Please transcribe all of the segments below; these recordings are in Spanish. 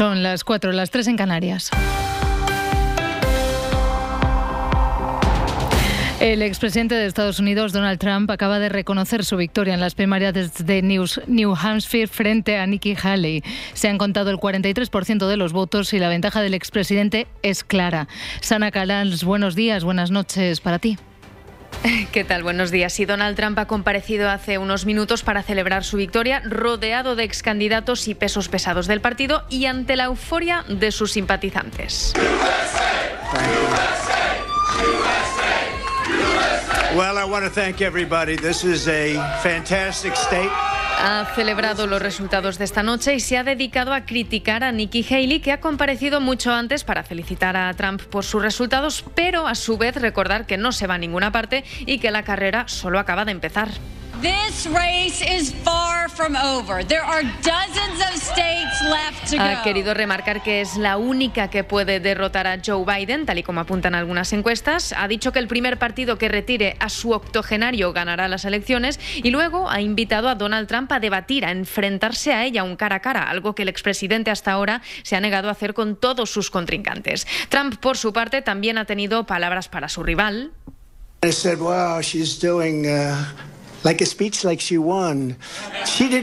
Son las 4, las 3 en Canarias. El expresidente de Estados Unidos, Donald Trump, acaba de reconocer su victoria en las primarias de New Hampshire frente a Nikki Haley. Se han contado el 43% de los votos y la ventaja del expresidente es clara. Sana Calans, buenos días, buenas noches para ti. ¿Qué tal? Buenos días. Y Donald Trump ha comparecido hace unos minutos para celebrar su victoria, rodeado de ex candidatos y pesos pesados del partido y ante la euforia de sus simpatizantes. Well, I want to thank everybody. This is a fantastic state. Ha celebrado los resultados de esta noche y se ha dedicado a criticar a Nikki Haley, que ha comparecido mucho antes para felicitar a Trump por sus resultados, pero a su vez recordar que no se va a ninguna parte y que la carrera solo acaba de empezar. Ha querido remarcar que es la única que puede derrotar a Joe Biden, tal y como apuntan algunas encuestas. Ha dicho que el primer partido que retire a su octogenario ganará las elecciones y luego ha invitado a Donald Trump a debatir, a enfrentarse a ella un cara a cara, algo que el expresidente hasta ahora se ha negado a hacer con todos sus contrincantes. Trump, por su parte, también ha tenido palabras para su rival.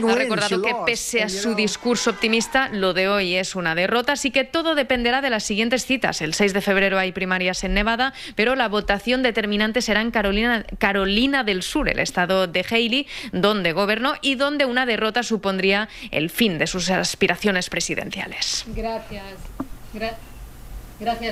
Ha recordado que pese a su discurso optimista, lo de hoy es una derrota, así que todo dependerá de las siguientes citas. El 6 de febrero hay primarias en Nevada, pero la votación determinante será en Carolina, Carolina del Sur, el estado de Haley, donde gobernó y donde una derrota supondría el fin de sus aspiraciones presidenciales. Gracias. Gracias,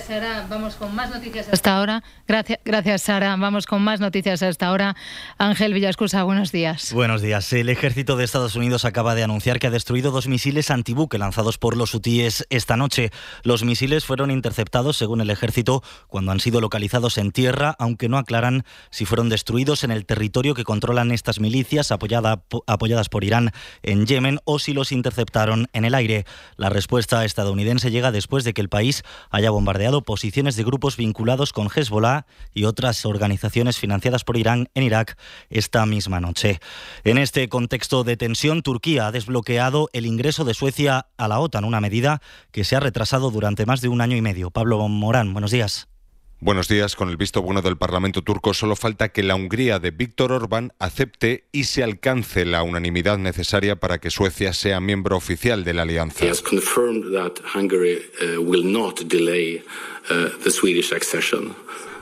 Sara. Vamos con más noticias hasta ahora. Gracias, gracias, Sara. Vamos con más noticias hasta ahora. Ángel Villascusa, buenos días. Buenos días. El ejército de Estados Unidos acaba de anunciar que ha destruido dos misiles antibuque lanzados por los hutíes esta noche. Los misiles fueron interceptados, según el ejército, cuando han sido localizados en tierra, aunque no aclaran si fueron destruidos en el territorio que controlan estas milicias apoyadas por Irán en Yemen o si los interceptaron en el aire. La respuesta estadounidense llega después de que el país haya bombardeado posiciones de grupos vinculados con Hezbollah y otras organizaciones financiadas por Irán en Irak esta misma noche. En este contexto de tensión, Turquía ha desbloqueado el ingreso de Suecia a la OTAN, una medida que se ha retrasado durante más de un año y medio. Pablo Morán, buenos días. Buenos días. Con el visto bueno del Parlamento turco, solo falta que la Hungría de Víctor Orbán acepte y se alcance la unanimidad necesaria para que Suecia sea miembro oficial de la alianza.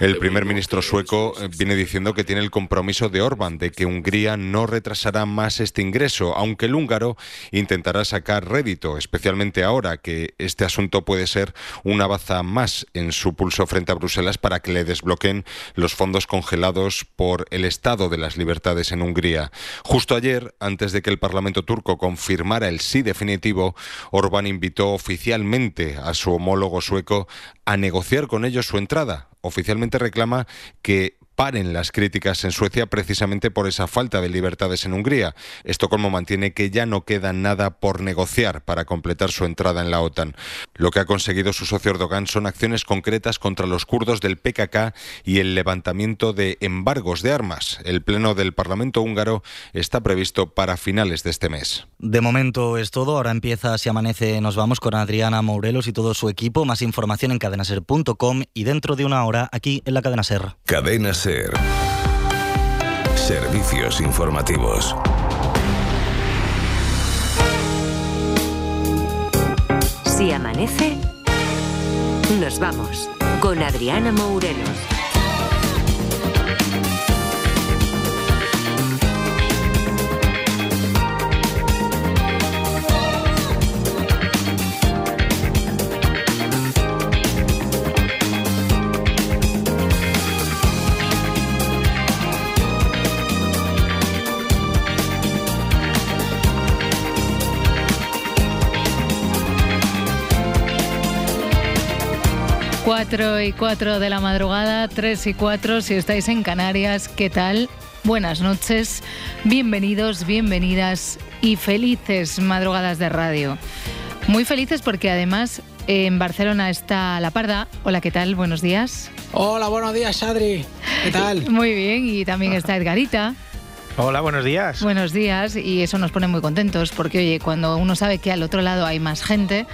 El primer ministro sueco eh, viene diciendo que tiene el compromiso de Orbán de que Hungría no retrasará más este ingreso, aunque el húngaro intentará sacar rédito, especialmente ahora que este asunto puede ser una baza más en su pulso frente a Bruselas para que le desbloqueen los fondos congelados por el estado de las libertades en Hungría. Justo ayer, antes de que el Parlamento turco confirmara el sí definitivo, Orbán invitó oficialmente a su homólogo sueco a negociar con ellos su entrada. Oficialmente reclama que paren las críticas en Suecia precisamente por esa falta de libertades en Hungría. Estocolmo mantiene que ya no queda nada por negociar para completar su entrada en la OTAN. Lo que ha conseguido su socio Erdogan son acciones concretas contra los kurdos del PKK y el levantamiento de embargos de armas. El pleno del Parlamento húngaro está previsto para finales de este mes. De momento es todo. Ahora empieza Si Amanece. Nos vamos con Adriana Mourelos y todo su equipo. Más información en cadenaser.com y dentro de una hora aquí en la cadena Ser. Cadena Ser. Servicios informativos. Si amanece, nos vamos con Adriana Mourelos. 4 y 4 de la madrugada, 3 y 4 si estáis en Canarias, ¿qué tal? Buenas noches, bienvenidos, bienvenidas y felices madrugadas de radio. Muy felices porque además en Barcelona está La Parda. Hola, ¿qué tal? Buenos días. Hola, buenos días, Adri. ¿Qué tal? Muy bien, y también está Edgarita. Hola, buenos días. Buenos días, y eso nos pone muy contentos porque, oye, cuando uno sabe que al otro lado hay más gente,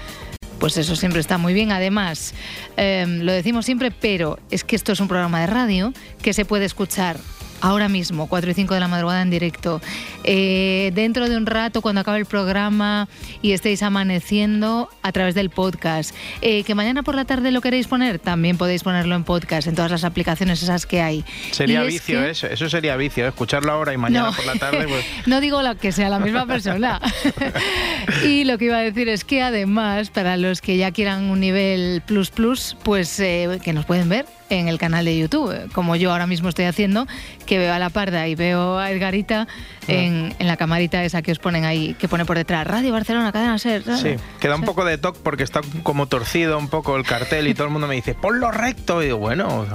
pues eso siempre está muy bien. Además, em, lo decimos siempre, pero es que esto es un programa de radio que se puede escuchar ahora mismo, 4 y 5 de la madrugada en directo. Eh, dentro de un rato, cuando acabe el programa y estéis amaneciendo a través del podcast. Eh, que mañana por la tarde lo queréis poner, también podéis ponerlo en podcast, en todas las aplicaciones esas que hay. Sería vicio eso, eso sería vicio, escucharlo ahora y mañana por la tarde. Pues... no digo que sea la misma persona. y lo que iba a decir es que además, para los que ya quieran un nivel plus plus, pues eh, que nos pueden ver en el canal de YouTube, como yo ahora mismo estoy haciendo, que veo a la parda y veo a Edgarita ah. en, la camarita esa que os ponen ahí, que pone por detrás, Radio Barcelona, cadena ser. Sí, queda un poco de toque porque está como torcido un poco el cartel y todo el mundo me dice, ponlo recto. Y digo, bueno,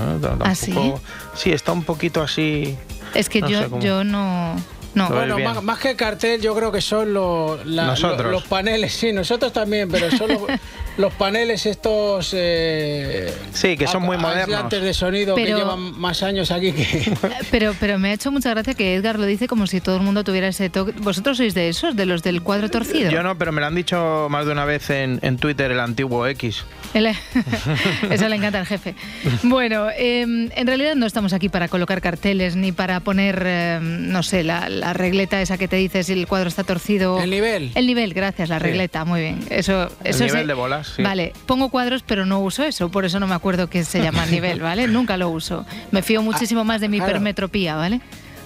¿Ah, sí? está un poquito así. Es que yo, yo no... No. Bueno, más, que cartel, yo creo que son los, los, paneles, sí, nosotros también, pero son los, paneles estos. Eh, sí, que son muy modernos. Antes de sonido que llevan más años aquí que. Pero, pero me ha hecho mucha gracia que Edgar lo dice como si todo el mundo tuviera ese toque. ¿Vosotros sois de esos, de los del cuadro torcido? Yo no, pero me lo han dicho más de una vez en, en Twitter, el antiguo X. Eso le encanta al jefe. Bueno, em, en realidad no estamos aquí para colocar carteles ni para poner, em, no sé, la, regleta esa que te dices si el cuadro está torcido. El nivel. El nivel, gracias, la regleta, muy bien. Eso, el nivel de bolas, sí. Vale, pongo cuadros pero no uso eso, por eso no me acuerdo que se llama nivel, ¿vale? Nunca lo uso. Me fío muchísimo más de mi hipermetropía, ¿vale?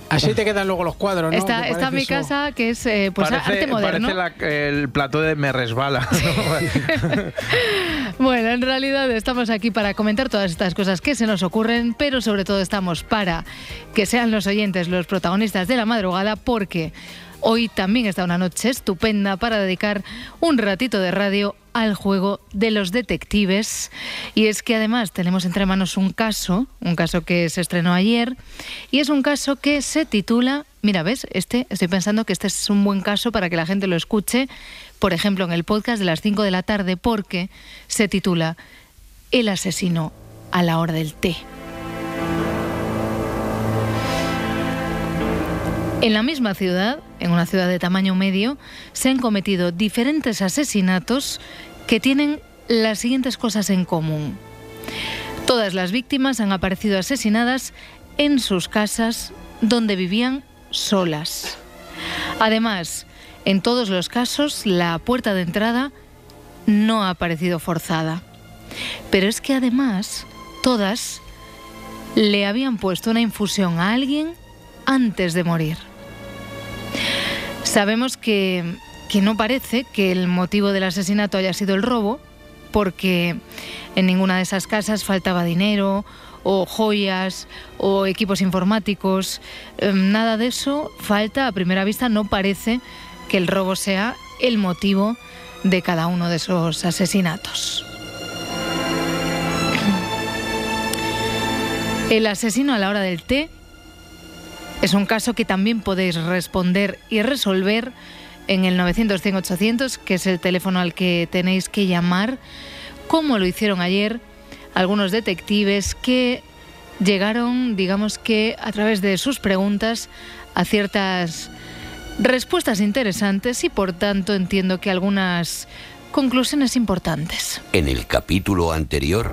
Así te quedan luego los cuadros, ¿no? Está, está mi casa, que es eh, pues arte moderno. Parece el plato de Me Resbala. bueno, en realidad estamos aquí para comentar todas estas cosas que se nos ocurren, pero sobre todo estamos para que sean los oyentes los protagonistas de la madrugada, porque Hoy también está una noche estupenda para dedicar un ratito de radio al juego de los detectives. Y es que además tenemos entre manos un caso, un caso que se estrenó ayer, y es un caso que se titula, mira, ves, este, estoy pensando que este es un buen caso para que la gente lo escuche, por ejemplo, en el podcast de las 5 de la tarde, porque se titula El asesino a la hora del té. En la misma ciudad, en una ciudad de tamaño medio, se han cometido diferentes asesinatos que tienen las siguientes cosas en común. Todas las víctimas han aparecido asesinadas en sus casas donde vivían solas. Además, en todos los casos, la puerta de entrada no ha aparecido forzada. Pero es que además, todas le habían puesto una infusión a alguien antes de morir. Sabemos que, no parece que el motivo del asesinato haya sido el robo, porque en ninguna de esas casas faltaba dinero o joyas o equipos informáticos. Em, nada de eso falta. A primera vista no parece que el robo sea el motivo de cada uno de esos asesinatos. El asesino a la hora del té es un caso que también podéis responder y resolver en el 900-100-800, que es el teléfono al que tenéis que llamar, como lo hicieron ayer algunos detectives que llegaron, digamos que a través de sus preguntas, a ciertas respuestas interesantes y por tanto entiendo que algunas conclusiones importantes. En el capítulo anterior...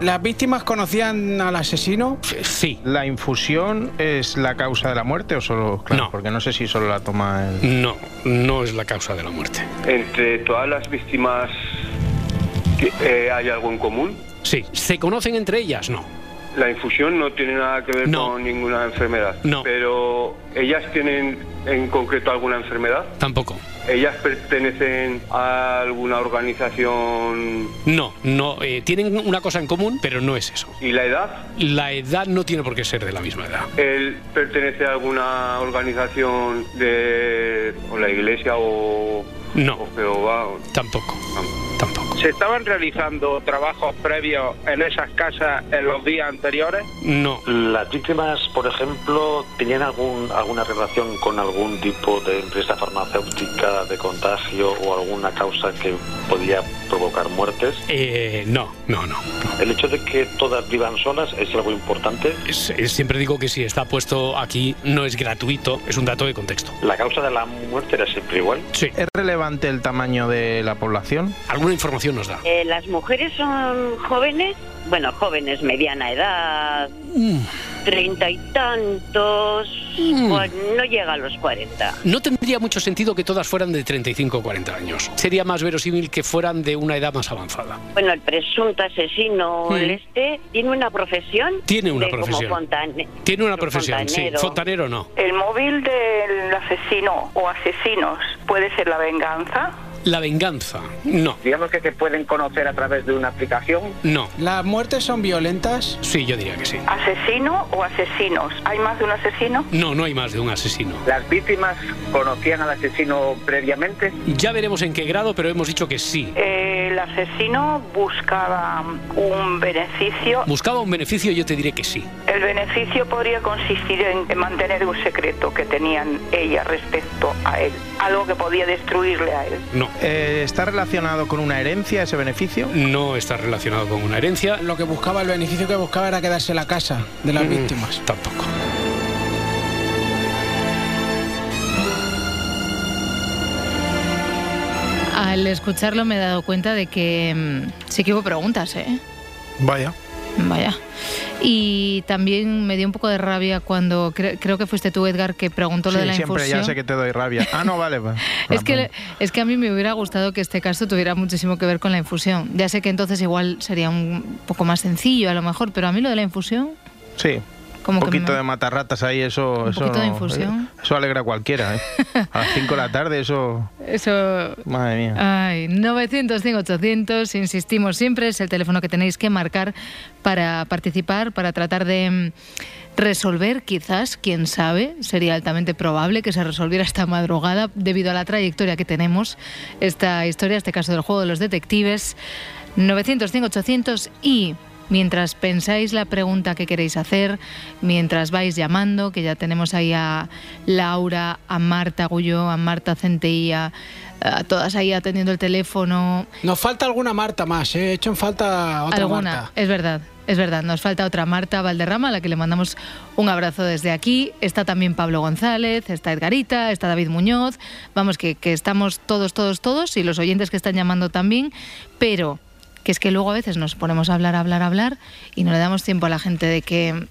¿Las víctimas conocían al asesino? Sí. ¿La infusión es la causa de la muerte o solo.? no. Porque no sé si solo la toma el. No, no es la causa de la muerte. ¿Entre todas las víctimas eh, hay algo en común? Sí. ¿Se conocen entre ellas? No. La infusión no tiene nada que ver con ninguna enfermedad. No. Pero ellas tienen en concreto alguna enfermedad? Tampoco. ¿Ellas pertenecen a alguna organización? No, no. Eh, tienen una cosa en común, pero no es eso. ¿Y la edad? La edad no tiene por qué ser de la misma edad. ¿Él pertenece a alguna organización de o la iglesia o No. Tampoco. Tampoco. ¿Se estaban realizando trabajos previos en esas casas en los días anteriores? No. Las víctimas, por ejemplo, tenían algún, alguna relación con algún tipo de empresa farmacéutica de contagio o alguna causa que podía provocar muertes. Eh, no, no, no, El hecho de que todas vivan solas es algo importante. siempre digo que si está puesto aquí no es gratuito, es un dato de contexto. ¿La causa de la muerte era siempre igual? Sí. ¿Es relevante el tamaño de la población? Alguna información nos da. Eh, las mujeres son jóvenes, bueno, jóvenes, mediana edad, mm. treinta y tantos, Mm. no llega a los 40. No tendría mucho sentido que todas fueran de 35 o 40 años. Sería más verosímil que fueran de una edad más avanzada. Bueno, el presunto asesino, Mm. el este, ¿tiene una profesión? Tiene una De como profesión. fontane- Tiene una profesión, fontanero. sí. Fontanero no. ¿El móvil del asesino o asesinos puede ser la venganza? La venganza, no. Digamos que se pueden conocer a través de una aplicación. No. ¿Las muertes son violentas? Sí, yo diría que sí. ¿Asesino o asesinos? ¿Hay más de un asesino? No, no hay más de un asesino. ¿Las víctimas conocían al asesino previamente? Ya veremos en qué grado, pero hemos dicho que sí. ¿El asesino buscaba un beneficio? ¿Buscaba un beneficio? Yo te diré que sí. El beneficio podría consistir en en mantener un secreto que tenían ella respecto a él, algo que podía destruirle a él. No. Eh, ¿Está relacionado con una herencia ese beneficio? No está relacionado con una herencia. Lo que buscaba, el beneficio que buscaba era quedarse la casa de las Mm, víctimas. Tampoco. Al escucharlo me he dado cuenta de que mm, sí que hubo preguntas, ¿eh? Vaya. Vaya. Y también me dio un poco de rabia cuando cre- creo que fuiste tú, Edgar, que preguntó lo Sí, de la siempre infusión. ya sé que te doy rabia. Ah, no, vale. va. Es que, es que a mí me hubiera gustado que este caso tuviera muchísimo que ver con la infusión. Ya sé que entonces igual sería un poco más sencillo a lo mejor, pero a mí lo de la infusión, Sí. Como un que poquito me- de matarratas ahí, eso. Un eso poquito de infusión. Eso alegra a cualquiera, ¿eh? A las 5 de la tarde, eso. eso... Madre mía. Ay, 900, 800, insistimos siempre, es el teléfono que tenéis que marcar para participar, para tratar de mm, resolver, quizás, quién sabe, sería altamente probable que se resolviera esta madrugada debido a la trayectoria que tenemos, esta historia, este caso del juego de los detectives. 900, 800 y mientras pensáis la pregunta que queréis hacer, mientras vais llamando, que ya tenemos ahí a Laura, a Marta Gullo, a Marta Centella, a todas ahí atendiendo el teléfono. Nos falta alguna Marta más, ¿eh? He hecho en falta otra Alguna, Marta. es verdad. Es verdad, nos falta otra Marta Valderrama, a la que le mandamos un abrazo desde aquí. Está también Pablo González, está Edgarita, está David Muñoz. Vamos, que, que estamos todos, todos, todos, y los oyentes que están llamando también. Pero que es que luego a veces nos ponemos a hablar, hablar, hablar, y no le damos tiempo a la gente de que,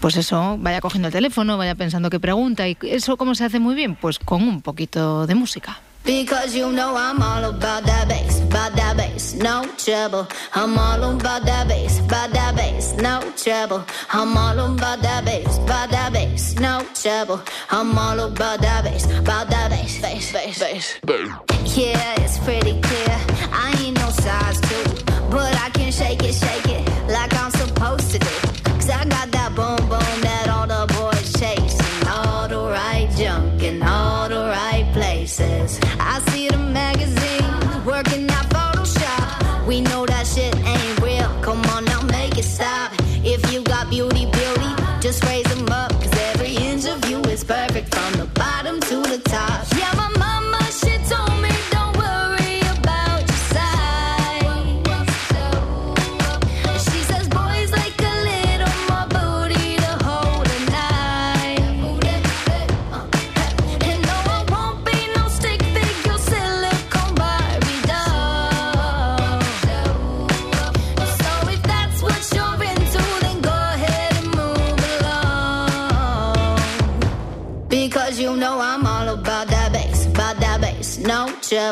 pues eso, vaya cogiendo el teléfono, vaya pensando qué pregunta. ¿Y eso cómo se hace muy bien? Pues con un poquito de música. Because you know I'm all about that bass, about that bass, no trouble. I'm all about that bass, about that bass, no trouble. I'm all about that bass, about that bass, no trouble. I'm all about that bass, about that bass, bass, bass, bass. Yeah, it's pretty clear. I ain't no size two,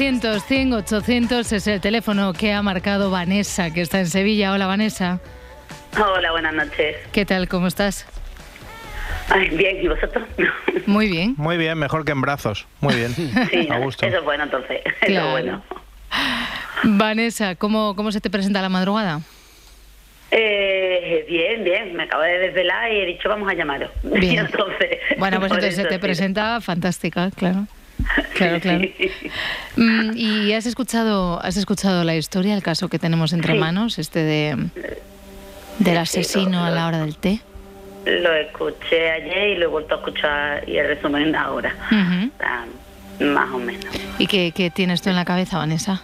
900, 100, 800 es el teléfono que ha marcado Vanessa, que está en Sevilla. Hola, Vanessa. Hola, buenas noches. ¿Qué tal? ¿Cómo estás? Ay, bien, ¿y vosotros? Muy bien. Muy bien, mejor que en brazos. Muy bien. Sí, A gusto. eso es bueno entonces. Eso es bueno. Vanessa, ¿cómo, ¿cómo se te presenta la madrugada? Eh, bien, bien, me acabo de desvelar y he dicho vamos a llamaros. Bien. entonces, Bueno, pues entonces se te sí. presenta fantástica, claro. Claro, claro. Mm, ¿Y has escuchado, has escuchado la historia, el caso que tenemos entre Sí. manos, este de del asesino a la hora del té? Lo escuché ayer y lo he vuelto a escuchar y el resumen ahora. Ujú. O sea, más o menos. ¿Y qué, qué tienes tú en la cabeza, Vanessa?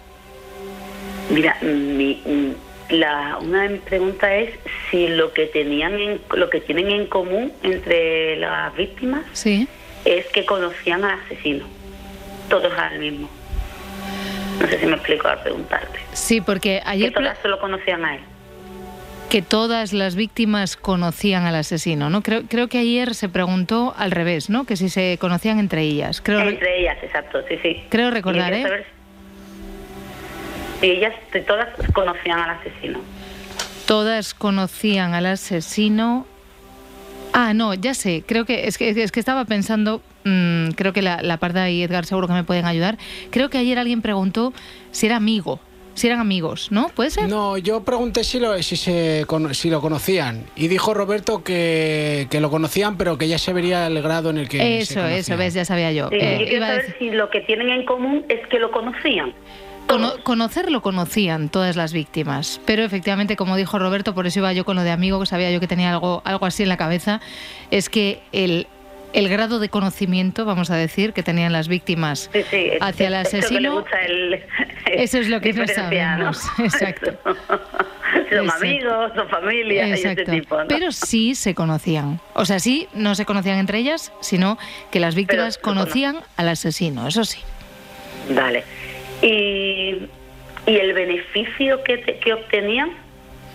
Mira, mi, la, una preguntas es si lo que tenían en, lo que tienen en común entre las víctimas Sí. es que conocían al asesino. Todos al mismo. No sé si me explico al preguntarte. Sí, porque Que ayer todas solo conocían a él. que todas las víctimas conocían al asesino, ¿no? Creo, creo que ayer se preguntó al revés, ¿no? Que si se conocían entre ellas. Creo, Entre ellas, exacto, sí, sí. creo Y recordar, quería ¿eh? saber si ellas todas conocían al asesino. Todas conocían al asesino. Ah, no, ya sé. Creo que es que, es que estaba pensando. Mm, creo que la, la Parda y Edgar seguro que me pueden ayudar. Creo que ayer alguien preguntó si era amigo, si eran amigos, ¿no? ¿Puede ser? No, yo pregunté si lo, si, se, cono- si lo conocían. Y dijo Roberto que, que lo conocían, pero que ya se vería el grado en el que. se eso, eso, ves, ya sabía yo. Sí, Eh, yo quiero iba a saber decir- si lo que tienen en común es que lo conocían. Cono- conocer lo conocían todas las víctimas, pero efectivamente, como dijo Roberto, por eso iba yo con lo de amigo, que sabía yo que tenía algo, algo así en la cabeza, es que el, el grado de conocimiento, vamos a decir, que tenían las víctimas Sí, sí, es- hacia el asesino, el- eso es lo que no diferenciar, ¿no? sabemos. Exacto. Son Exacto. amigos, son familia y ese Exacto. tipo, ¿no? Pero sí se conocían. O sea, sí, no se conocían entre ellas, sino que las víctimas Pero conocían al asesino, eso sí. Vale. Y, y el beneficio que, te- que obtenían,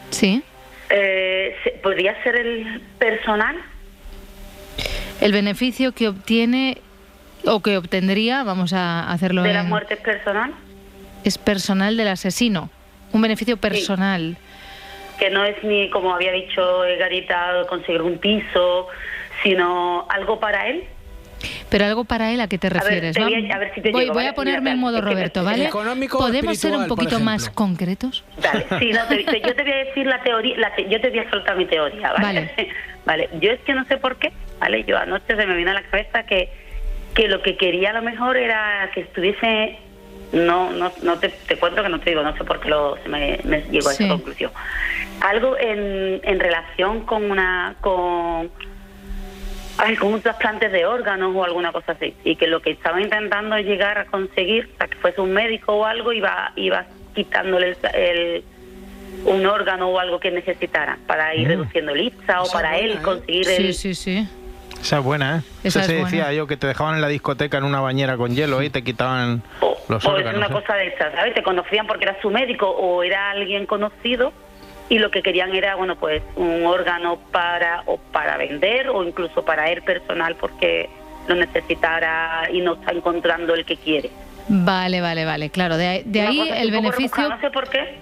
Sí. eh, ¿podría ser el personal? El beneficio que obtiene o que obtendría, vamos a hacerlo ¿De la en- muerte personal? es personal del asesino. Un beneficio personal. Que no es ni, como había dicho Garita, conseguir un piso, sino algo para él. Pero algo para él, ¿a qué te ver, refieres? te voy a- a ver si te voy, llego, voy ¿vale? a ponerme Mira, en modo Roberto, ¿vale? ¿Podemos ser un poquito más concretos? Dale, sí, no, te- te- yo te voy a decir la teoría, la te- yo te voy a soltar mi teoría, ¿vale? Vale. yo es que no sé por qué, ¿vale? Yo anoche se me vino a la cabeza que, que lo que quería a lo mejor era que estuviese, no no, no te, te cuento que no te digo, no sé por qué lo, se me, me llegó a Sí. esa conclusión. Algo en, en relación con una, con, ay, con un trasplante de órganos o alguna cosa así. Y que lo que estaba intentando llegar a conseguir, o sea, que fuese un médico o algo, iba, iba quitándole el, el- un órgano o algo que necesitara para ir Mm. reduciendo lista o Esa para él ¿eh? conseguir Sí, el... sí, sí. Esa es buena, ¿eh? Esa Eso es se buena. decía yo, que te dejaban en la discoteca en una bañera con hielo y te quitaban los o es órganos. una ¿eh? cosa de estas, ¿sabes? Te conocían porque era su médico o era alguien conocido y lo que querían era, bueno, pues un órgano para o para vender o incluso para él personal porque lo necesitara y no está encontrando el que quiere. Vale, vale, vale. Claro, de, ahí- de Una ahí cosa así el beneficio. no sé por qué,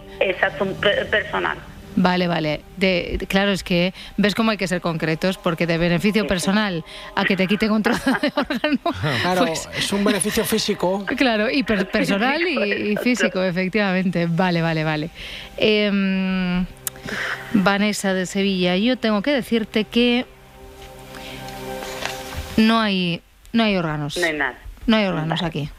per- personal. Vale, vale. De, de- claro, es que ves cómo hay que ser concretos, porque de beneficio personal a que te quiten un trozo de órgano. Claro, pues, es un beneficio físico. Claro, y per- personal y, y físico, efectivamente. Vale, vale, vale. Em, Vanessa de Sevilla, yo tengo que decirte que no hay, no hay órganos. No hay nada. No hay órganos aquí.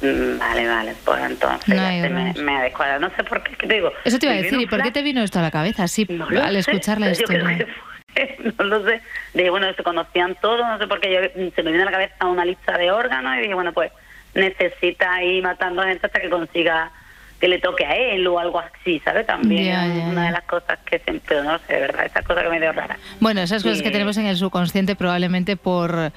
Mm, vale, vale, pues entonces no ya me, me No sé por qué, ¿qué te digo? Eso te iba a decir, ¿y por qué te vino esto a la cabeza? Sí, al escuchar la historia. no lo sé. Dije, bueno, se conocían todos, no sé por qué yo, se me vino a la cabeza una lista de órganos y dije, bueno, pues necesita ir matando gente hasta que consiga que le toque a él o algo así, ¿sabes? También una de las cosas que siempre, no sé, de verdad, esas cosas que me dio rara. Bueno, esas cosas que tenemos en el subconsciente probablemente por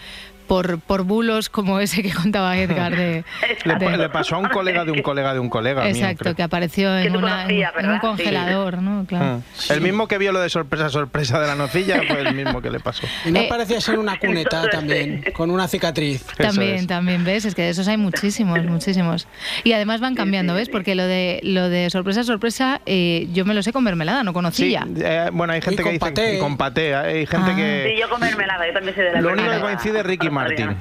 por, por bulos como ese que contaba Edgar. De, le, pasó a un colega de un colega de un colega. Exacto, que apareció en, un congelador, ¿no? Claro. Mm. El mismo que vio lo de sorpresa, sorpresa de la nocilla fue el mismo que le pasó. Y no eh, parecía ser una cuneta también, con una cicatriz. También, también, ¿ves? Es que de esos hay muchísimos, muchísimos. Y además van cambiando, ¿ves? Porque lo de lo de sorpresa, sorpresa, eh, yo me lo sé con mermelada, no conocía. Eh, bueno, hay gente que dice con paté, hay gente ah. que... Sí, yo con mermelada, yo también sé de la Lo único que coincide Ricky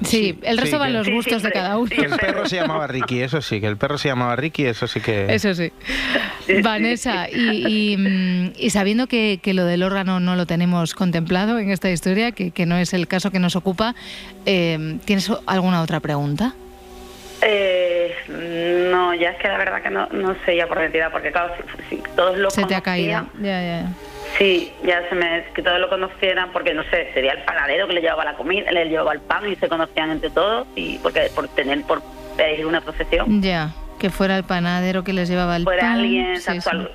Sí, el resto van los gustos de cada uno. Que el perro se llamaba Ricky, eso sí, que el perro se llamaba Ricky, eso sí que... Eso sí. Vanessa, mm, y, sabiendo que, que, lo del órgano no lo tenemos contemplado en esta historia, que, que no es el caso que nos ocupa, eh, ¿tienes alguna otra pregunta? Eh, no, ya es que la verdad que no, no sé ya por identidad, porque claro, si, todos lo Se te ha caído, ya, ya. Sí, ya se me que todos lo conocieran porque no sé, sería el panadero que le llevaba la comida, le llevaba el pan y se conocían entre todos y porque por tener por pedir una procesión. Ya, que fuera el panadero que les llevaba el fuera pan. alguien,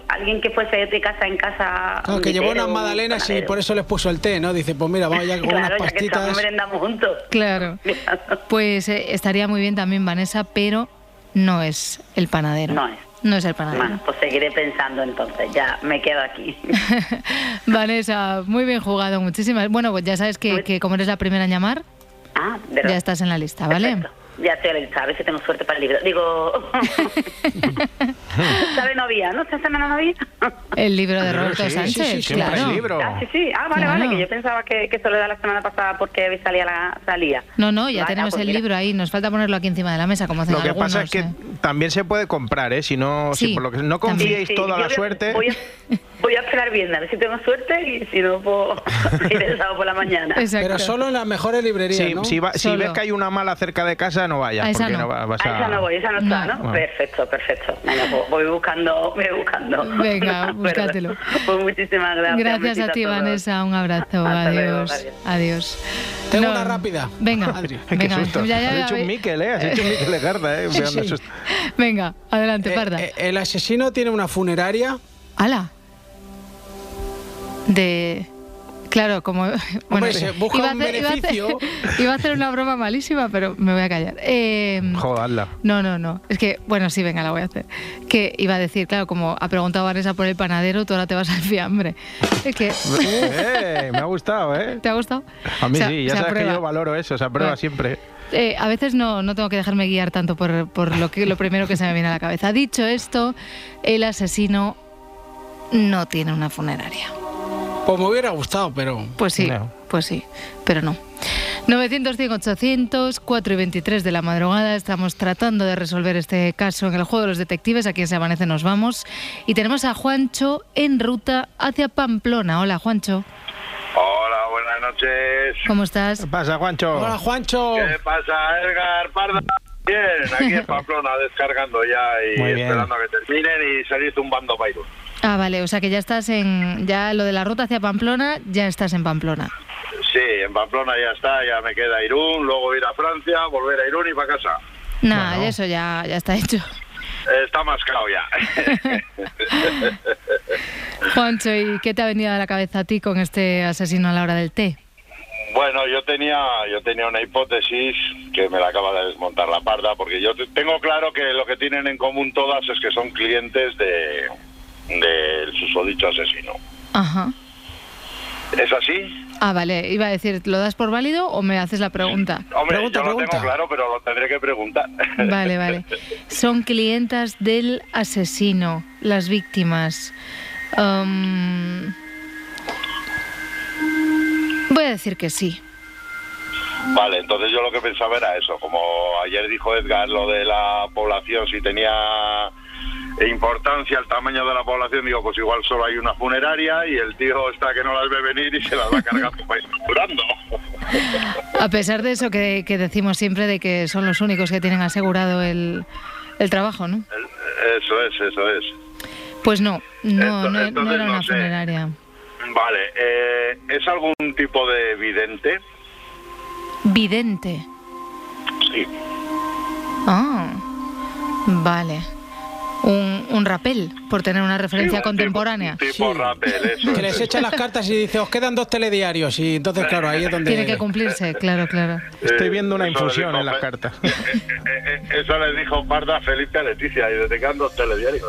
alguien que fuese de casa en casa. Claro, que llevó unas magdalenas y por eso les puso el té, ¿no? Dice, pues mira, vamos ya con unas pastitas. Ya que merendamos juntos. Claro. pues eh, estaría muy bien también Vanessa, pero no es el panadero. No es. No es el panadero. Bueno, pues seguiré pensando entonces, ya me quedo aquí. Vanessa, muy bien jugado, muchísimas. Bueno, pues ya sabes que, como eres la primera en llamar, ah, ya estás en la lista, ¿vale? Ya estoy a a ver si tengo suerte para el libro. Digo, ¿sabe novia? ¿No? ¿Se hace novia? El libro de Roberto Sánchez, sí, sí, claro. Libro. Ah, sí, sí. Ah, vale, vale, que yo pensaba que, que solo era la semana pasada porque salía la salía. No, no, ya tenemos pues el libro ahí, nos falta ponerlo aquí encima de la mesa como hacen Lo que pasa es que ¿eh? también se puede comprar, ¿eh? Si no, si por lo que no confiéis toda la suerte... Voy a, voy a, esperar bien, a ver si tengo suerte y si no, puedo ir el sábado por la mañana. Pero solo en las mejores librerías, ¿no? Si, si ves que hay una mala cerca de casa, no vayas, porque no a... esa no voy, esa no está, ¿no? Perfecto, perfecto. Venga, pues voy buscando, voy buscando. Venga, búscatelo. Pues muchísimas gracias. Gracias a ti, Vanessa. Un abrazo. adiós. adiós. Tengo una rápida. Venga, Adri. Venga, Qué susto. Ya, ya, Has hecho un Miquel, ¿eh? Has hecho un Miquel de Garda, ¿eh? Venga, adelante, eh, Parda. Eh, el asesino tiene una funeraria. ¡Hala! De... Claro, como. Bueno, se busca iba, a hacer, beneficio. Iba a, hacer, una broma malísima, pero me voy a callar. Eh, Jodarla. No, no, no. Es que, bueno, sí, venga, la voy a hacer. Que iba a decir, claro, como ha preguntado Vanessa por el panadero, tú ahora te vas al fiambre. Es que. eh, me ha gustado, ¿eh? ¿Te ha gustado? A mí sí, ya sabes que yo valoro eso, se aprueba siempre. Eh, a veces no, no tengo que dejarme guiar tanto por, por lo, que, lo primero que se me viene a la cabeza. Dicho esto, el asesino no tiene una funeraria. Pues me hubiera gustado, pero... Pues sí, pues sí, pero no. 900, 800, 4 y 23 de la madrugada. Estamos tratando de resolver este caso en el juego de los detectives. Aquí en Se Amanece nos vamos. Y tenemos a Juancho en ruta hacia Pamplona. Hola, Juancho. Hola, buenas noches. ¿Cómo estás? ¿Qué pasa, Juancho? Hola, Juancho. ¿Qué pasa, Edgar Parda? Bien, aquí en Pamplona, descargando ya y esperando a que terminen y salir zumbando para Ah, vale, o sea que ya estás en, ya lo de la ruta hacia Pamplona, ya estás en Pamplona. Sí, en Pamplona ya está, ya me queda Irún, luego ir a Francia, volver a Irún y para casa. Nada, eso ya, ya está hecho. Está mascado ya. Juancho, ¿y qué te ha venido a la cabeza a ti con este asesino a la hora del té? Bueno, yo tenía, yo tenía una hipótesis que me la acaba de desmontar la parda, porque yo tengo claro que lo que tienen en común todas es que son clientes de, del susodicho asesino. Ajá. ¿Es así? Ah, vale. Iba a decir, ¿lo das por válido o me haces la pregunta? Hombre, yo lo tengo claro, pero lo tendré que preguntar. Vale, vale. Son clientas del asesino, las víctimas. Um, voy a decir que sí. Vale, entonces yo lo que pensaba era eso. Como ayer dijo Edgar, lo de la población, si tenía importancia al tamaño de la población, digo, pues igual solo hay una funeraria y el tío está que no las ve venir y se las va cargando para ir curando. A pesar de eso que, decimos siempre de que son los únicos que tienen asegurado el, el trabajo, ¿no? eso es, eso es. Pues no, no, no, era una funeraria. Vale, eh, ¿es algún tipo de vidente? Vidente. Sí. Ah, vale un, un rapel, por tener una referencia contemporánea. Tipo, rapel, eso. Que les echa las cartas y dice, os quedan dos telediarios. Y entonces, claro, ahí es donde... Tiene que cumplirse, claro, claro. Estoy viendo una infusión en las cartas. Eh, eh, eh, eso le dijo Parda Felipe a Leticia, y desde quedan dos telediarios.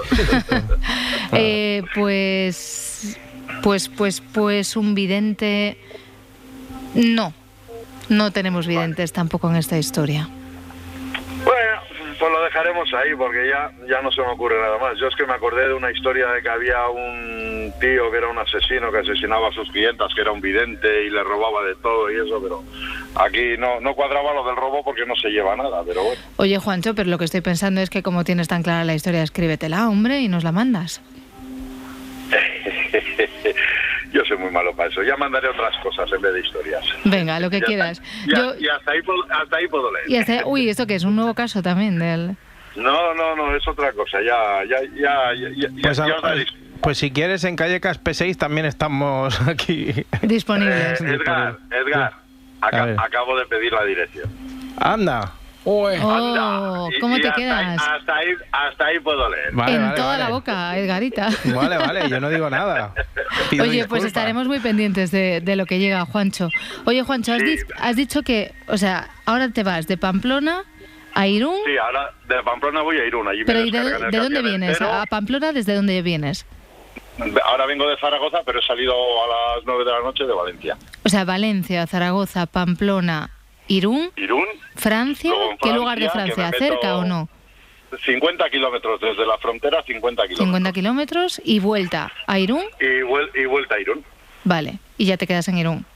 pues, pues, pues, pues un vidente... No, no tenemos videntes tampoco en esta historia. Pues lo dejaremos ahí porque ya, ya no se me ocurre nada más. Yo es que me acordé de una historia de que había un tío que era un asesino que asesinaba a sus clientas, que era un vidente y le robaba de todo y eso, pero aquí no, no cuadraba lo del robo porque no se lleva nada, pero bueno. Oye, Juancho, pero lo que estoy pensando es que como tienes tan clara la historia, escríbetela, hombre, y nos la mandas. Yo soy muy malo para eso. Ya mandaré otras cosas en vez de historias. Venga, lo que quieras. y hasta ahí, hasta ahí puedo leer. Y hasta, uy, ¿esto qué es? ¿Un nuevo caso también del...? No, no, no, es otra cosa. Ya, ya, ya, ya, pues, pues si quieres, en Calle Caspe 6 también estamos aquí. Disponibles. Eh, Edgar, Edgar, acabo de pedir la dirección. Anda. Oh, ¿Cómo te quedas? hasta, ahí, hasta ahí puedo leer. en toda la boca, Edgarita. Vale, vale, yo no digo nada. Oye, pues estaremos muy pendientes de, de, lo que llega, Juancho. Oye, Juancho, has, has, dicho que, o sea, ahora te vas de Pamplona a Irún. Sí, ahora de Pamplona voy a Irún. Allí pero de, de dónde vienes? ¿A Pamplona desde dónde vienes? Ahora vengo de Zaragoza, pero he salido a las 9 de la noche de Valencia. O sea, Valencia, Zaragoza, Pamplona, Irún. Irún. Francia. ¿Qué lugar de Francia? ¿Cerca o no? 50 kilómetros desde la frontera, 50 kilómetros. 50 kilómetros y vuelta a Irún. Y, vuelta a Irún. Vale, y ya te quedas en Irún.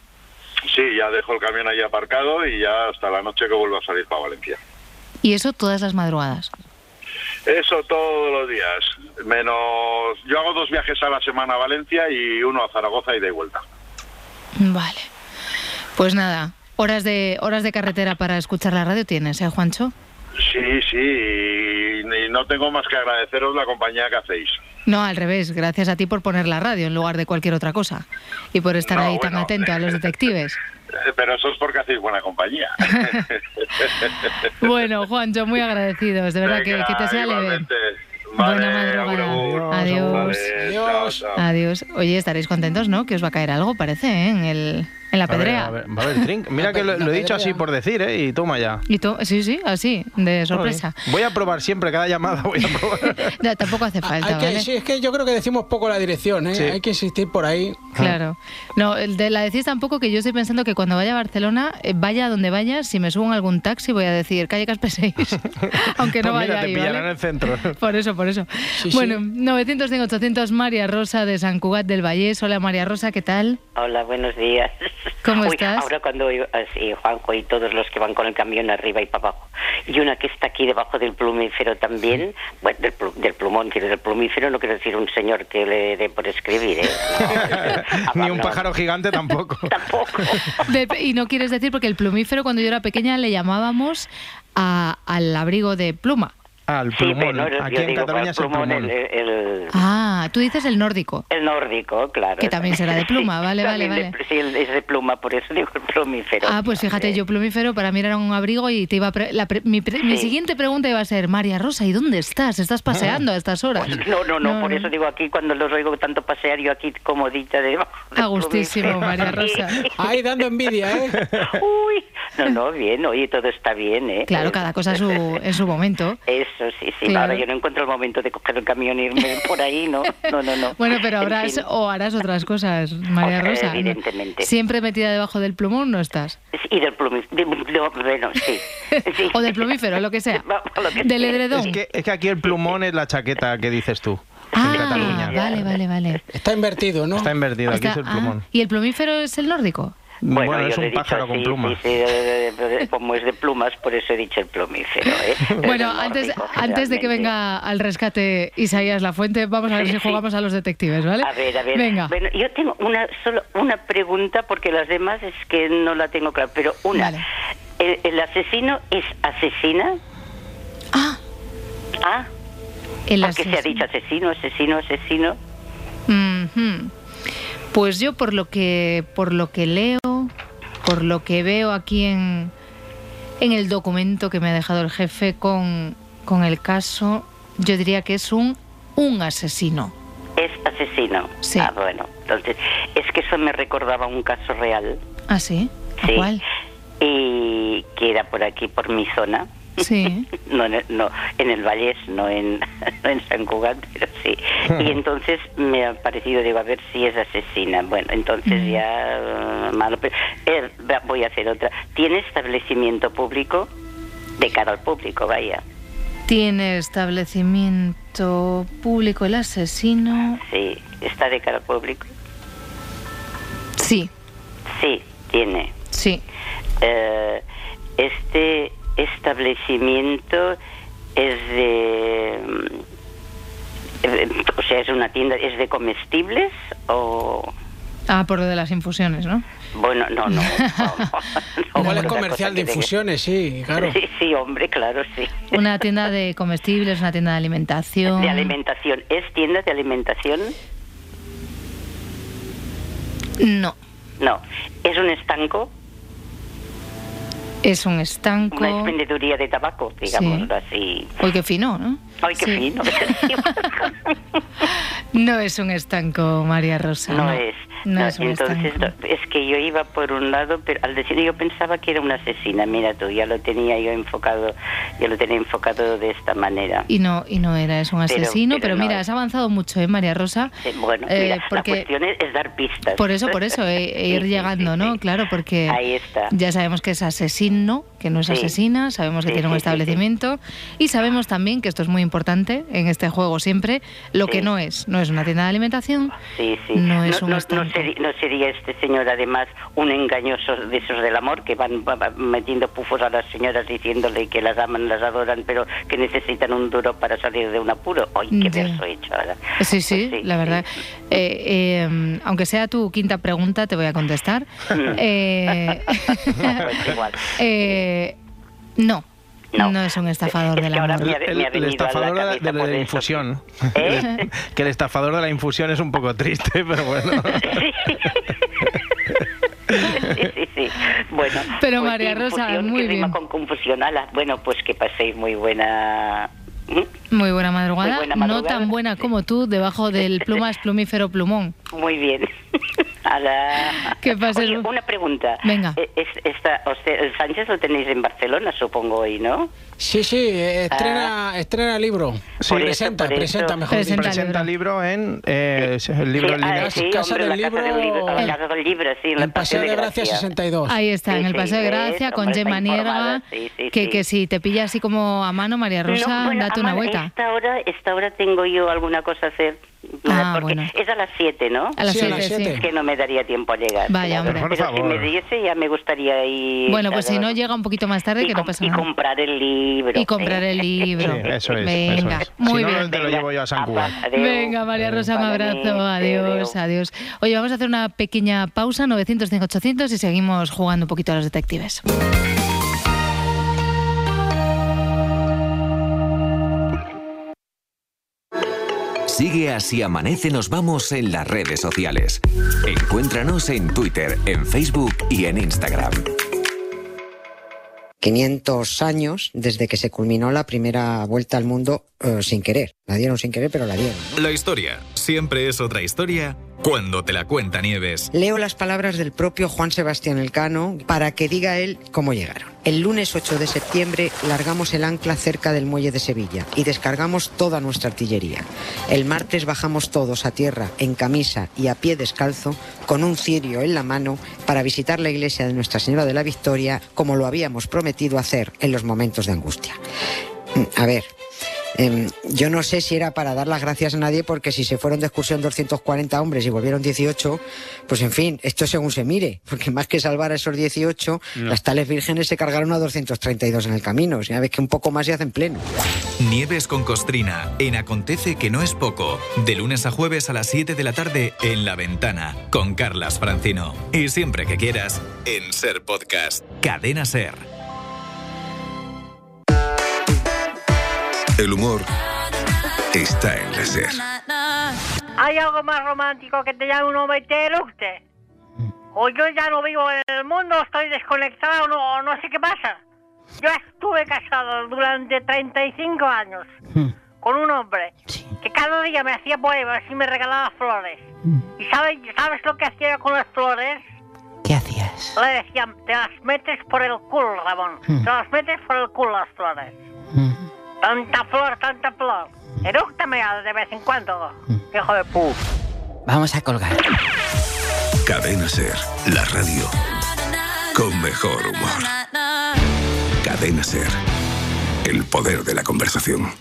Sí, ya dejo el camión ahí aparcado y ya hasta la noche que vuelvo a salir para Valencia. ¿Y eso todas las madrugadas? Eso todos los días. Menos. Yo hago dos viajes a la semana a Valencia y uno a Zaragoza y de vuelta. Vale. Pues nada, Horas de, horas de carretera para escuchar la radio tienes, ¿eh, Juancho? Sí, sí, y, no tengo más que agradeceros la compañía que hacéis. No, al revés, gracias a ti por poner la radio en lugar de cualquier otra cosa y por estar ahí tan atento a los detectives. Pero eso es porque hacéis buena compañía. bueno, Juancho, muy agradecidos, de verdad que, que, te sea leve. Buena madrugada. Adiós. Adiós. Adiós. Oye, estaréis contentos, ¿no? Que os va a caer algo, parece, ¿eh? en el en la pedrea. va a haber drink. Mira que lo, he dicho así por decir, ¿eh? Y toma ya. Y sí, sí, así, de sorpresa. Voy a probar siempre, cada llamada voy a probar. tampoco hace falta, ¿vale? Sí, es que yo creo que decimos poco la dirección, ¿eh? Hay que insistir por ahí. Claro. No, de la decís tampoco que yo estoy pensando que cuando vaya a Barcelona, eh, vaya donde vaya, si me subo en algún taxi voy a decir calle Caspe 6. Aunque no pues vaya mira, te pillarán en el centro. Por eso, por eso. bueno, 905 800 María Rosa de San Cugat del Vallés. Hola María Rosa, ¿qué tal? Hola, buenos días. ¿Cómo estás? Ahora cuando sí, Juanjo y todos los que van con el camión arriba y para abajo. Y una que está aquí debajo del plumífero también, bueno, del, plumón, quiero del plumífero, no quiero decir un señor que le dé por escribir, ¿eh? Ni un pájaro gigante tampoco. tampoco. y no quieres decir, porque el plumífero cuando yo era pequeña le llamábamos al abrigo de pluma. Ah, el plumón. Aquí en Cataluña es el plumón. Ah, tú dices el nórdico. El nórdico, claro. Que también será de pluma, vale, vale, vale. sí, es de pluma, por eso digo el plumífero. Ah, pues fíjate, yo plumífero para mí era un abrigo y te iba mi, siguiente pregunta iba a ser, María Rosa, ¿y dónde estás? ¿Estás paseando a estas horas? No, no, no, por eso digo aquí cuando los oigo tanto pasear, yo aquí comodita de... A gustísimo, María Rosa. Ahí dando envidia, ¿eh? Uy, no, no, bien, oye, todo está bien, ¿eh? Claro, cada cosa su, en su momento. Eso, sí, sí. Ahora yo no encuentro el momento de coger el camión e irme por ahí, ¿no? No, no, no. Bueno, pero habrás o harás otras cosas, María Rosa. Evidentemente. ¿Siempre metida debajo del plumón no estás? Y del plumífero, bueno, sí. o del plumífero, lo que sea. del edredón. Es que, es que aquí el plumón es la chaqueta que dices tú. Ah, Cataluña. vale, vale, vale. Está invertido, ¿no? Está invertido, aquí es el plumón. ¿Y el plumífero es el nórdico? Bueno, es un pájaro con plumas. como es de plumas, por eso he dicho el plumífero. ¿eh? bueno, antes, antes de que venga al rescate Isaías La Fuente, vamos a ver si jugamos a los detectives, ¿vale? A ver, a ver. Venga. Bueno, yo tengo una solo una pregunta porque las demás es que no la tengo clara, pero una. ¿El, asesino es asesina? Ah. Ah. El porque se ha dicho asesino, asesino, asesino. Pues yo por lo que por lo que leo, por lo que veo aquí en, en el documento que me ha dejado el jefe con, con el caso, yo diría que es un un asesino. Es asesino. Sí. Ah, bueno. Entonces, es que eso me recordaba un caso real. ¿Ah, sí? sí. ¿Cuál? Y que era por aquí, por mi zona. Sí. no, en el, no, en el Vallés, no en, en San Cugat, pero sí. Y entonces me ha parecido, digo, a ver si es asesina. Bueno, entonces ya, uh, malo. Pero, eh, voy a hacer otra. ¿Tiene establecimiento público? De cara al público, vaya. ¿Tiene establecimiento público el asesino? Sí, está de cara al público. Sí. Sí, tiene. Sí. Eh, este establecimiento es de... Mm, o sea, es una tienda, ¿es de comestibles o...? Ah, por lo de las infusiones, ¿no? Bueno, no, no. Igual es comercial de infusiones, sí, claro. Sí, sí, hombre, claro, sí. Una tienda de comestibles, una tienda de alimentación. De alimentación. ¿Es tienda de alimentación? No. No. ¿Es un estanco? Es un estanco. Una expendeduría de tabaco, digamos así. Uy, qué fino, ¿no? Ay, qué fino. no es un estanco, María Rosa. No, es. No, es un entonces, es que yo iba por un lado, pero al decir yo pensaba que era una asesina. Mira tú, ya lo tenía yo enfocado, ya lo tenía enfocado de esta manera. Y no, y no era, es un asesino. Pero, mira, has avanzado mucho, ¿eh, María Rosa? bueno, eh, porque la cuestión es, dar pistas. Por eso, por eso, e, e ir llegando, ¿no? Claro, porque Ahí está. ya sabemos que es asesino, que no es asesina, sabemos que tiene un establecimiento y sabemos también que esto es muy importante en este juego siempre, lo que no es, no es una tienda de alimentación, sí, sí. no es un no, no, sería, este señor además un engañoso de esos del amor que van, metiendo pufos a las señoras diciéndole que las aman, las adoran, pero que necesitan un duro para salir de un apuro. ¡Ay, qué verso he hecho ahora! Sí, sí, pues la verdad. Eh, em, aunque sea tu quinta pregunta, te voy a contestar. Mm. eh, pues igual. eh, no. No. es un estafador de la amor. el, estafador de, la, infusión. ¿Eh? que el estafador de la infusión es un poco triste, pero bueno. sí, sí, sí. Bueno. Pero pues María Rosa, muy bien. con confusión. Bueno, pues que paséis muy buena muy buena madrugada. No tan buena como tú, debajo del plumas plumífero plumón. Muy bien. ¿Qué pasa? una pregunta. Venga. Eh, esta, el Sánchez lo tenéis en Barcelona, supongo, hoy, ¿no? Sí, sí, estrena, ah. estrena libro. presenta, presenta mejor presenta, presenta libro. en eh, el libro sí, ah, sí, Casa del Libro. La Casa del Libro, sí. En, el Paseo de Gracia 62. Ahí está, en el Paseo de Gracia, con Gemma Nierga. Que, que si te pilla así como a mano, María Rosa, date una vuelta. Esta hora, esta hora tengo yo alguna cosa a hacer Ah, porque es a las 7, ¿no? A las 7, sí, Es que no me daría tiempo a llegar. Vaya, hombre. Pero, si me diese ya me gustaría ir... Bueno, pues si no llega un poquito más tarde, que no pasa nada. Y comprar el libro. Y comprar el libro. eso es. Venga, muy si no, bien. te lo llevo yo a San Cuba. Venga, María Rosa, un abrazo. Adiós, adiós. Oye, vamos a hacer una pequeña pausa, 905 800 y seguimos jugando un poquito a los detectives. Sigue así amanece, nos vamos en las redes sociales. Encuéntranos en Twitter, en Facebook y en Instagram. 500 años desde que se culminó la primera vuelta al mundo eh, sin querer. La dieron sin querer, pero la dieron. La historia siempre es otra historia cuando te la cuenta Nieves. Leo las palabras del propio Juan Sebastián Elcano para que diga él cómo llegaron. El lunes 8 de septiembre largamos el ancla cerca del muelle de Sevilla y descargamos toda nuestra artillería. El martes bajamos todos a tierra en camisa y a pie descalzo con un cirio en la mano para visitar la iglesia de Nuestra Señora de la Victoria como lo habíamos prometido hacer en los momentos de angustia. Mm, a ver, Em, yo no sé si era para dar las gracias a nadie, porque si se fueron de excursión 240 hombres y volvieron 18, pues en fin, esto según se mire, porque más que salvar a esos 18, las tales vírgenes se cargaron a 232 en el camino. O sea, ves que un poco más se hacen pleno. Nieves con Costrina, en Acontece que no es poco, de lunes a jueves a las 7 de la tarde en La Ventana, con Carlas Francino. Y siempre que quieras, en Ser Podcast, Cadena Ser. El humor está en la SER. ¿Hay algo más romántico que te llame un hombre y te eructe? O yo ya no vivo en el mundo, estoy desconectado o no, sé qué pasa. Yo estuve casado durante 35 años con un hombre que cada día me hacía poemas y me regalaba flores. ¿Y sabes, sabes lo que hacía con las flores? ¿Qué hacías? Le decían, te las metes por el culo, Ramón. Te las metes por el culo las flores. Tanta flor, tanta flor. Erúctame de vez en cuando, hijo de pu. Vamos a colgar. Cadena Ser, la radio con mejor humor. Cadena Ser, el poder de la conversación.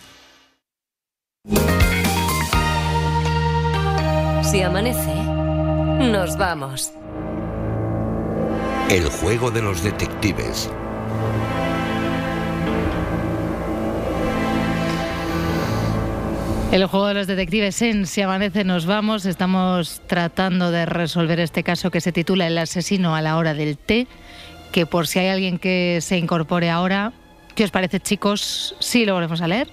Si amanece, nos vamos. El juego de los detectives El juego de los detectives en Si amanece nos vamos. Estamos tratando de resolver este caso que se titula El asesino a la hora del té, que por si hay alguien que se incorpore ahora, ¿qué os parece chicos? Sí, lo volvemos a leer.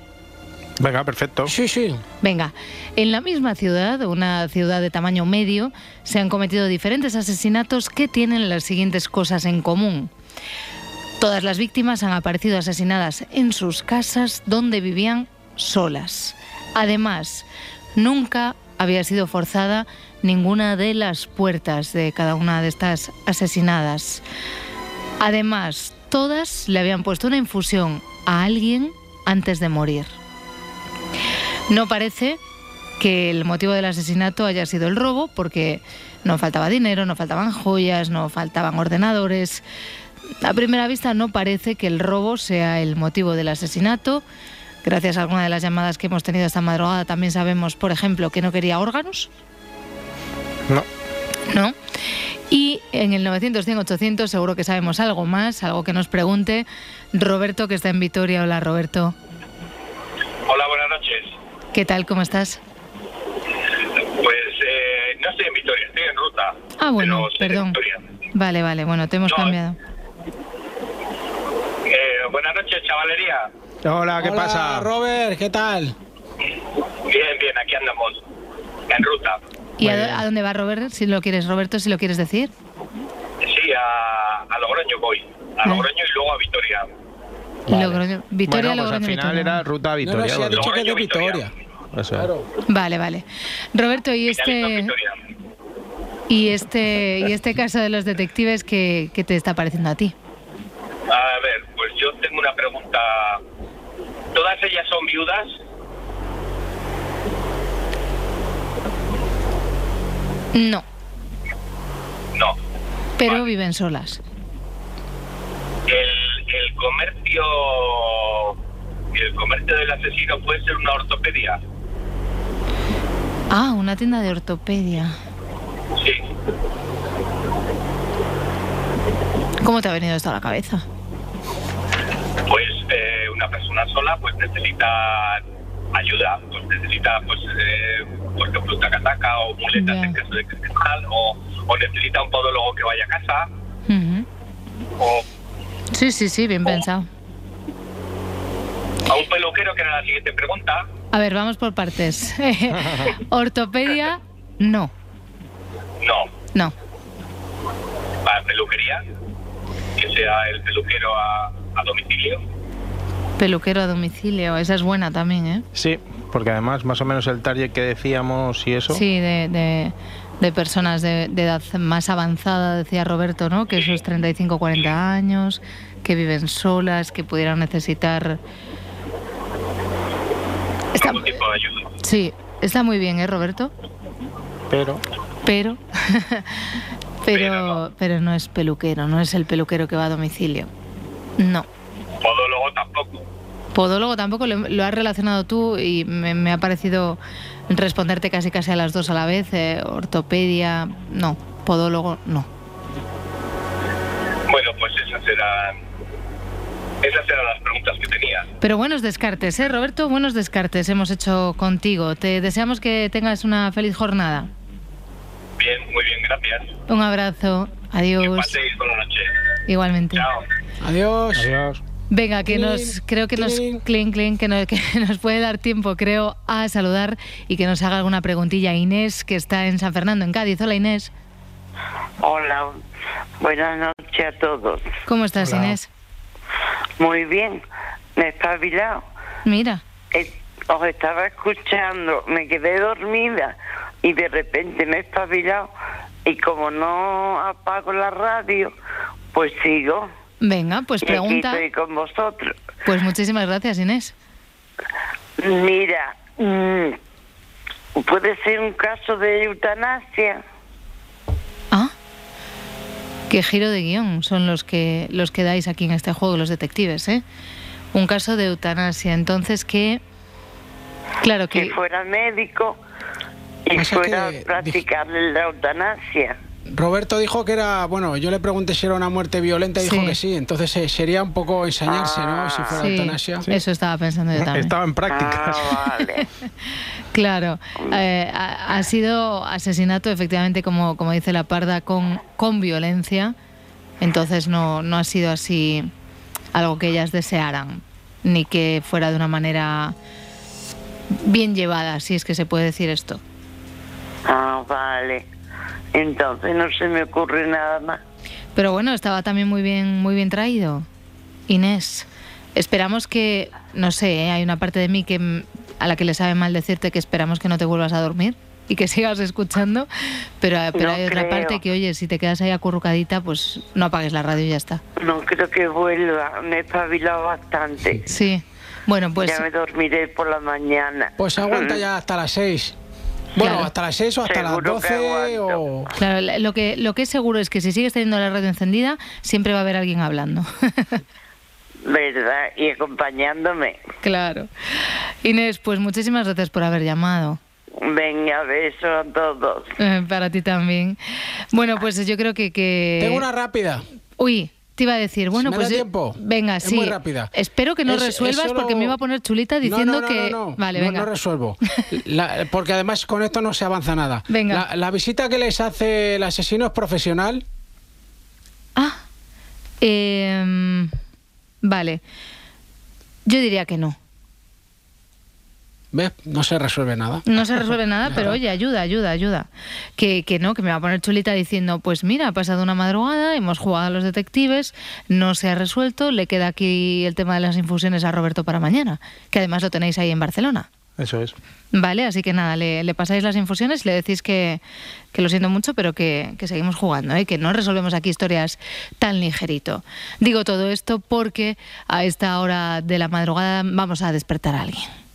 Venga, perfecto. Sí, sí. Venga, en la misma ciudad, una ciudad de tamaño medio, se han cometido diferentes asesinatos que tienen las siguientes cosas en común. Todas las víctimas han aparecido asesinadas en sus casas donde vivían solas. Además, nunca había sido forzada ninguna de las puertas de cada una de estas asesinadas. Además, todas le habían puesto una infusión a alguien antes de morir. No parece que el motivo del asesinato haya sido el robo, porque no faltaba dinero, no faltaban joyas, no faltaban ordenadores. A primera vista no parece que el robo sea el motivo del asesinato, Gracias a alguna de las llamadas que hemos tenido esta madrugada también sabemos, por ejemplo, que no quería órganos. No. ¿No? Y en el 900-100-800 seguro que sabemos algo más, algo que nos pregunte Roberto, que está en Vitoria. Hola, Roberto. Hola, buenas noches. ¿Qué tal? ¿Cómo estás? Pues eh, no estoy en Vitoria, estoy en ruta. Ah, bueno, perdón. Vale, vale, bueno, te hemos cambiado. Eh, buenas noches, chavalería. Hola, ¿qué pasa? Robert, ¿qué tal? Bien, bien, aquí andamos, en ruta. ¿Y a, dónde va Robert? Si lo quieres, Roberto, si lo quieres decir. Sí, a, Logroño voy. A ah. Logroño y luego a Vitoria. Logroño, Vitoria, bueno, pues al final era ruta a Vitoria. No, no, ha dicho que de Vitoria. Claro. Vale, vale. Roberto, y este... Y este, y este caso de los detectives, ¿qué, ¿qué te está pareciendo a ti? A ver, pues yo tengo una pregunta ¿Todas ellas son viudas? No. No. Pero viven solas. El, el comercio el comercio del asesino puede ser una ortopedia. Ah, una tienda de ortopedia. Sí. ¿Cómo te ha venido esto a la cabeza? Pues una persona sola pues necesita ayuda, pues necesita pues eh, por ejemplo o muletas en caso de que esté mal, o, o, necesita un podólogo que vaya a casa. o, sí, sí, sí, bien pensado. A un peluquero, que era la siguiente pregunta. A ver, vamos por partes. Ortopedia, no. No. No. ¿Para peluquería? Que sea el peluquero a, a domicilio. Peluquero a domicilio, esa es buena también, ¿eh? Sí, porque además más o menos el target que decíamos y eso. Sí, de, de, personas de, edad más avanzada, decía Roberto, ¿no? Que esos 35, 40 años, que viven solas, que pudieran necesitar... Está... tipo de ayuda. Sí, está muy bien, ¿eh, Roberto? Pero... Pero... pero, pero no es peluquero, no es el peluquero que va a domicilio. No. Podólogo tampoco. Podólogo tampoco lo, has relacionado tú y me, ha parecido responderte casi casi a las dos a la vez. Eh, ortopedia, no. Podólogo, no. Bueno, pues esas eran, esas eran las preguntas que tenía. Pero buenos descartes, ¿eh, Roberto? Buenos descartes hemos hecho contigo. Te deseamos que tengas una feliz jornada. Bien, muy bien, gracias. Un abrazo. Adiós. Que paséis buena noche. Igualmente. Chao. Adiós. Adiós. Venga, que nos creo que nos clean, clean, que nos, que nos puede dar tiempo, creo, a saludar y que nos haga alguna preguntilla Inés, que está en San Fernando, en Cádiz. Hola Inés. Hola, buenas noches a todos. ¿Cómo estás, Inés? Muy bien, me he espabilado. Mira. os estaba escuchando, me quedé dormida y de repente me he espabilado y como no apago la radio, pues sigo. Venga, pues pregunta. estoy con vosotros. Pues muchísimas gracias, Inés. Mira, mm, puede ser un caso de eutanasia. Ah, qué giro de guion son los que los que dais aquí en este juego los detectives, ¿eh? Un caso de eutanasia, entonces que claro que, que fuera médico y fuera a practicarle la eutanasia. Roberto dijo que era, bueno, yo le pregunté si era una muerte violenta y dijo que sí, entonces eh, sería un poco ensañarse, ¿no? Si fuera eutanasia. Eso estaba pensando yo también. Estaba en práctica. Ah, claro, eh, ha, sido asesinato efectivamente, como, como dice la parda, con, con violencia, entonces no, no ha sido así algo que ellas desearan, ni que fuera de una manera bien llevada, si es que se puede decir esto. Ah, vale. Entonces no se me ocurre nada más. Pero bueno, estaba también muy bien, muy bien traído. Inés, esperamos que, no sé, ¿eh? hay una parte de mí que a la que le sabe mal decirte que esperamos que no te vuelvas a dormir y que sigas escuchando, pero, pero hay otra parte que, oye, si te quedas ahí acurrucadita, pues no apagues la radio y ya está. No creo que vuelva, me he espabilado bastante. Sí, bueno, pues... Ya me dormiré por la mañana. Pues aguanta ya hasta las seis. Bueno, hasta las 6 o hasta las 12 o... Claro, lo que, lo que es seguro es que si sigues teniendo la radio encendida, siempre va a haber alguien hablando. ¿Verdad? Y acompañándome. Claro. Inés, pues muchísimas gracias por haber llamado. Venga, beso a todos. Eh, para ti también. Bueno, pues yo creo que... que... Tengo una rápida. Uy, te iba a decir, bueno, ¿Me pues. Tiempo? Venga, sí. muy rápida. Espero que no resuelvas porque me iba a poner chulita diciendo que. No, vale, venga. No, resuelvo. porque además con esto no se avanza nada. Venga. La, visita que les hace el asesino es profesional. Ah. Em, vale. Yo diría que no. ¿Ves? No se resuelve nada. No se resuelve nada, pero oye, ayuda, ayuda, ayuda. Que, que no, que me va a poner chulita diciendo, pues mira, ha pasado una madrugada, hemos jugado a los detectives, no se ha resuelto, le queda aquí el tema de las infusiones a Roberto para mañana, que además lo tenéis ahí en Barcelona. Eso es. Vale, así que nada, le, pasáis las infusiones, le decís que, que lo siento mucho, pero que, que seguimos jugando, ¿eh? que no resolvemos aquí historias tan ligerito. Digo todo esto porque a esta hora de la madrugada vamos a despertar a alguien.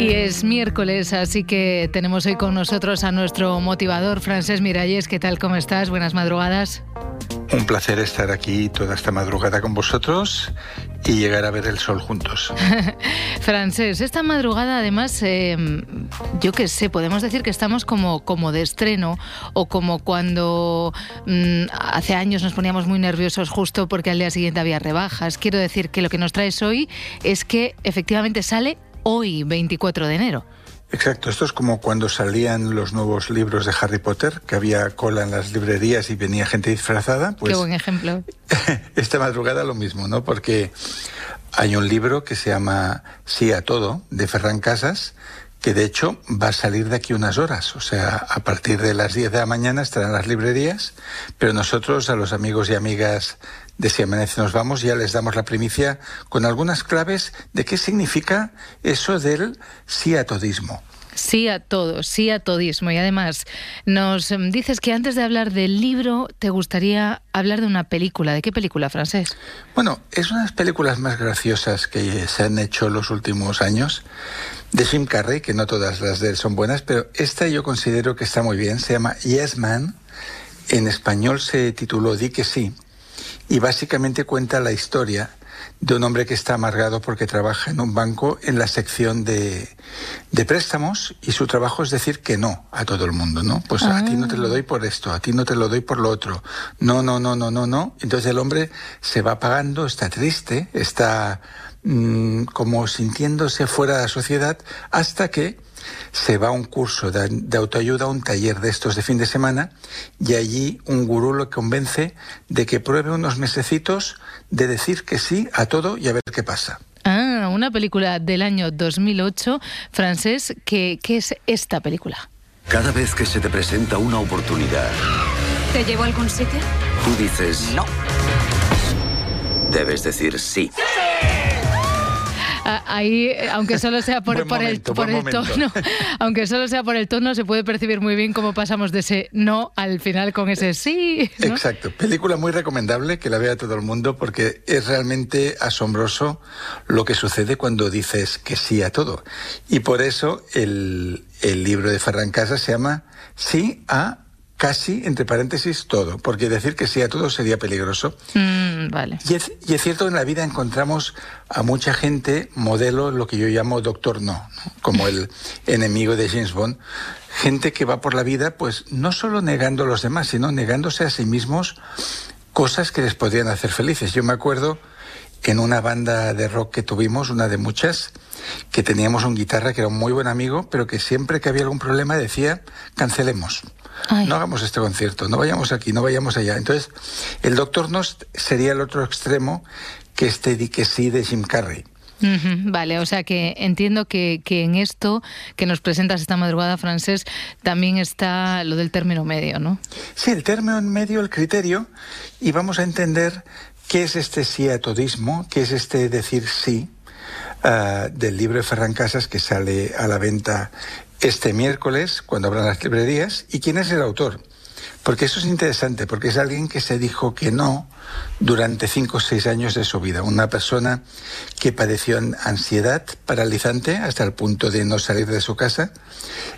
Y es miércoles, así que tenemos hoy con nosotros a nuestro motivador, Francés Miralles. ¿Qué tal? ¿Cómo estás? Buenas madrugadas. Un placer estar aquí toda esta madrugada con vosotros y llegar a ver el sol juntos. Francés, esta madrugada además, eh, yo qué sé, podemos decir que estamos como, como de estreno o como cuando mm, hace años nos poníamos muy nerviosos justo porque al día siguiente había rebajas. Quiero decir que lo que nos traes hoy es que efectivamente sale hoy, 24 de enero. Exacto, esto es como cuando salían los nuevos libros de Harry Potter, que había cola en las librerías y venía gente disfrazada. Pues Qué buen ejemplo. esta madrugada lo mismo, ¿no? Porque hay un libro que se llama Sí a todo, de Ferran Casas, que de hecho va a salir de aquí unas horas. O sea, a partir de las 10 de la mañana estarán las librerías, pero nosotros, a los amigos y amigas de Si Amanece Nos Vamos, ya les damos la primicia con algunas claves de qué significa eso del sí a todismo. Sí a todo, sí a todismo. Y además, nos em, dices que antes de hablar del libro, te gustaría hablar de una película. ¿De qué película, francés? Bueno, es una de las películas más graciosas que se han hecho en los últimos años. de Jim Carrey, que no todas las de él son buenas, pero esta yo considero que está muy bien. Se llama Yes Man. En español se tituló Di que sí. Y básicamente cuenta la historia de un hombre que está amargado porque trabaja en un banco en la sección de, de, préstamos y su trabajo es decir que no a todo el mundo, ¿no? Pues a ti no te lo doy por esto, a ti no te lo doy por lo otro. No, no, no, no, no, no. Entonces el hombre se va pagando, está triste, está mm, como sintiéndose fuera de la sociedad hasta que se va a un curso de, autoayuda, un taller de estos de fin de semana, y allí un gurú lo convence de que pruebe unos mesecitos de decir que sí a todo y a ver qué pasa. Ah, una película del año 2008, francés, ¿qué, qué es esta película? Cada vez que se te presenta una oportunidad... ¿Te llevo a algún sitio? Tú dices... No. Debes decir sí. Ahí, aunque solo sea por, el, tono, aunque solo sea por el tono, se puede percibir muy bien cómo pasamos de ese no al final con ese sí. Exacto. Película muy recomendable que la vea todo el mundo porque es realmente asombroso lo que sucede cuando dices que sí a todo. Y por eso el, el libro de Ferran Casas se llama Sí a casi, entre paréntesis, todo, porque decir que sí a todo sería peligroso. Mm, vale. Y es, cierto que en la vida encontramos a mucha gente, modelo, lo que yo llamo doctor no, como el enemigo de James Bond, gente que va por la vida, pues no solo negando a los demás, sino negándose a sí mismos cosas que les podrían hacer felices. Yo me acuerdo en una banda de rock que tuvimos, una de muchas, que teníamos un guitarra que era un muy buen amigo, pero que siempre que había algún problema decía, cancelemos. No hagamos este concierto, no vayamos aquí, no vayamos allá. Entonces, el Doctor Nos sería el otro extremo que este di que sí de Jim Carrey. vale, o sea que entiendo que, que, en esto que nos presentas esta madrugada, francés, también está lo del término medio, ¿no? Sí, el término medio, el criterio, y vamos a entender qué es este sí a todismo, qué es este decir sí, ah, del libro de Ferran Casas que sale a la venta este miércoles, cuando abran las librerías, y quién es el autor. Porque eso es interesante, porque es alguien que se dijo que no durante cinco o seis años de su vida. Una persona que padeció ansiedad paralizante hasta el punto de no salir de su casa.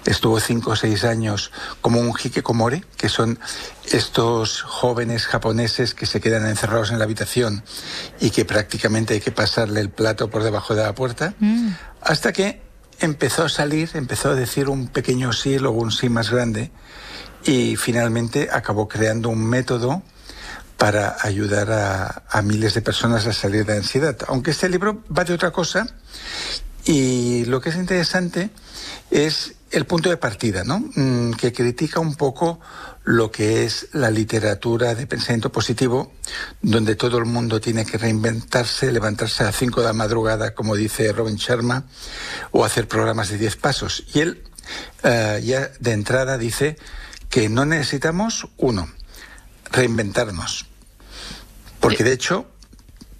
Estuvo cinco o seis años como un hikikomori, que son estos jóvenes japoneses que se quedan encerrados en la habitación y que prácticamente hay que pasarle el plato por debajo de la puerta. Mm. Hasta que empezó a salir, empezó a decir un pequeño sí, luego un sí más grande y finalmente acabó creando un método para ayudar a, miles de personas a salir de ansiedad. Aunque este libro va de otra cosa y lo que es interesante es el punto de partida, ¿no? Mm, que critica un poco lo que es la literatura de pensamiento positivo, donde todo el mundo tiene que reinventarse, levantarse a 5 de la madrugada, como dice Robin Sharma, o hacer programas de 10 pasos. Y él eh, ya de entrada dice que no necesitamos, uno, reinventarnos. Porque de hecho,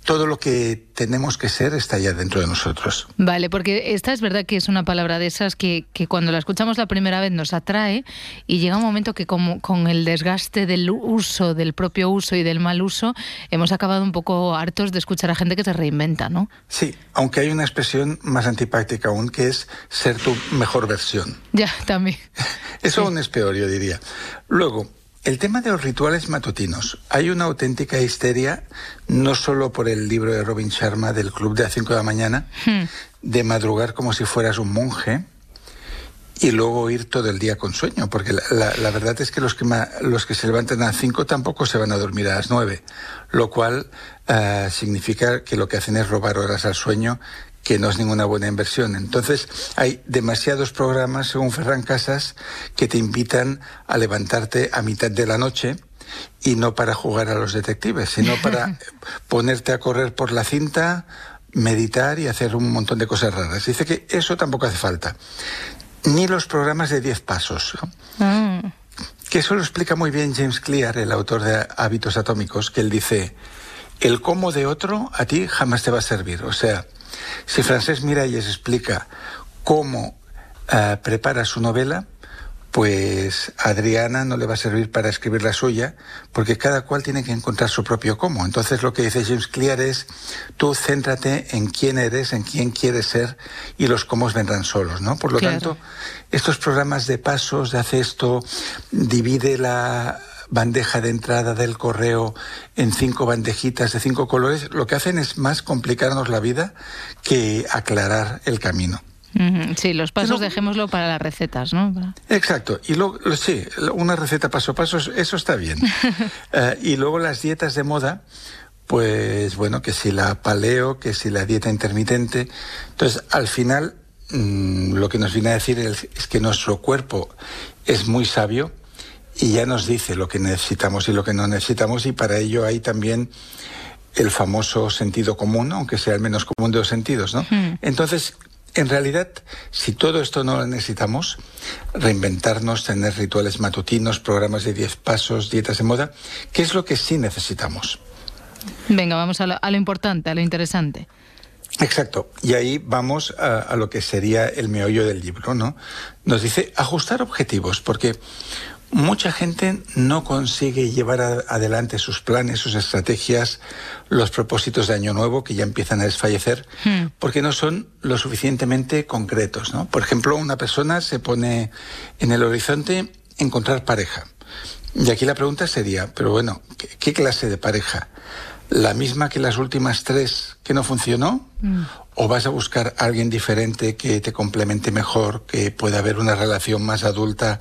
todo lo que tenemos que ser está ya dentro de nosotros. Vale, porque esta es verdad que es una palabra de esas que, que cuando la escuchamos la primera vez nos atrae y llega un momento que como, con el desgaste del uso, del propio uso y del mal uso, hemos acabado un poco hartos de escuchar a gente que se reinventa, ¿no? Sí, aunque hay una expresión más antipáctica aún que es ser tu mejor versión. Ya, también. Eso aún es peor, yo diría. Luego, el tema de los rituales matutinos. Hay una auténtica histeria, no solo por el libro de Robin Sharma del Club de las 5 de la mañana, hmm. de madrugar como si fueras un monje y luego ir todo el día con sueño, porque la, verdad es que los que, los que se levantan a las 5 tampoco se van a dormir a las 9, lo cual eh, significa que lo que hacen es robar horas al sueño que no es ninguna buena inversión. Entonces, hay demasiados programas, según Ferran Casas, que te invitan a levantarte a mitad de la noche y no para jugar a los detectives, sino para ponerte a correr por la cinta, meditar y hacer un montón de cosas raras. Dice que eso tampoco hace falta. Ni los programas de 10 pasos. Mm. Que eso lo explica muy bien James Clear, el autor de Hábitos Atómicos, que él dice, el cómo de otro a ti jamás te va a servir. O sea, si Francés Miralles explica cómo eh, prepara su novela, pues Adriana no le va a servir para escribir la suya, porque cada cual tiene que encontrar su propio cómo. Entonces lo que dice James Clear es, tú céntrate en quién eres, en quién quieres ser, y los cómo vendrán solos, ¿no? Por lo tanto, estos programas de pasos, de hace esto, divide la bandeja de entrada del correo en cinco bandejitas de cinco colores, lo que hacen es más complicarnos la vida que aclarar el camino. Sí, los pasos dejémoslo para las recetas, ¿no? Exacto. Y luego, sí, una receta paso a paso, eso está bien. Eh, y luego las dietas de moda, pues bueno, que si la paleo, que si la dieta intermitente. Entonces, al final, mm, lo que nos viene a decir es, es que nuestro cuerpo es muy sabio y ya nos dice lo que necesitamos y lo que no necesitamos y para ello hay también el famoso sentido común, aunque sea el menos común de los sentidos, ¿no? Entonces, en realidad, si todo esto no lo necesitamos, reinventarnos, tener rituales matutinos, programas de 10 pasos, dietas de moda, ¿qué es lo que sí necesitamos? Venga, vamos a lo, a lo importante, a lo interesante. Exacto. Y ahí vamos a, a, lo que sería el meollo del libro, ¿no? Nos dice ajustar objetivos, porque Mucha gente no consigue llevar adelante sus planes, sus estrategias, los propósitos de Año Nuevo que ya empiezan a desfallecer hmm. porque no son lo suficientemente concretos. ¿no? Por ejemplo, una persona se pone en el horizonte encontrar pareja. Y aquí la pregunta sería, pero bueno, ¿qué, clase de pareja? ¿La misma que las últimas tres que no funcionó? Hmm o vas a buscar a alguien diferente que te complemente mejor, que pueda haber una relación más adulta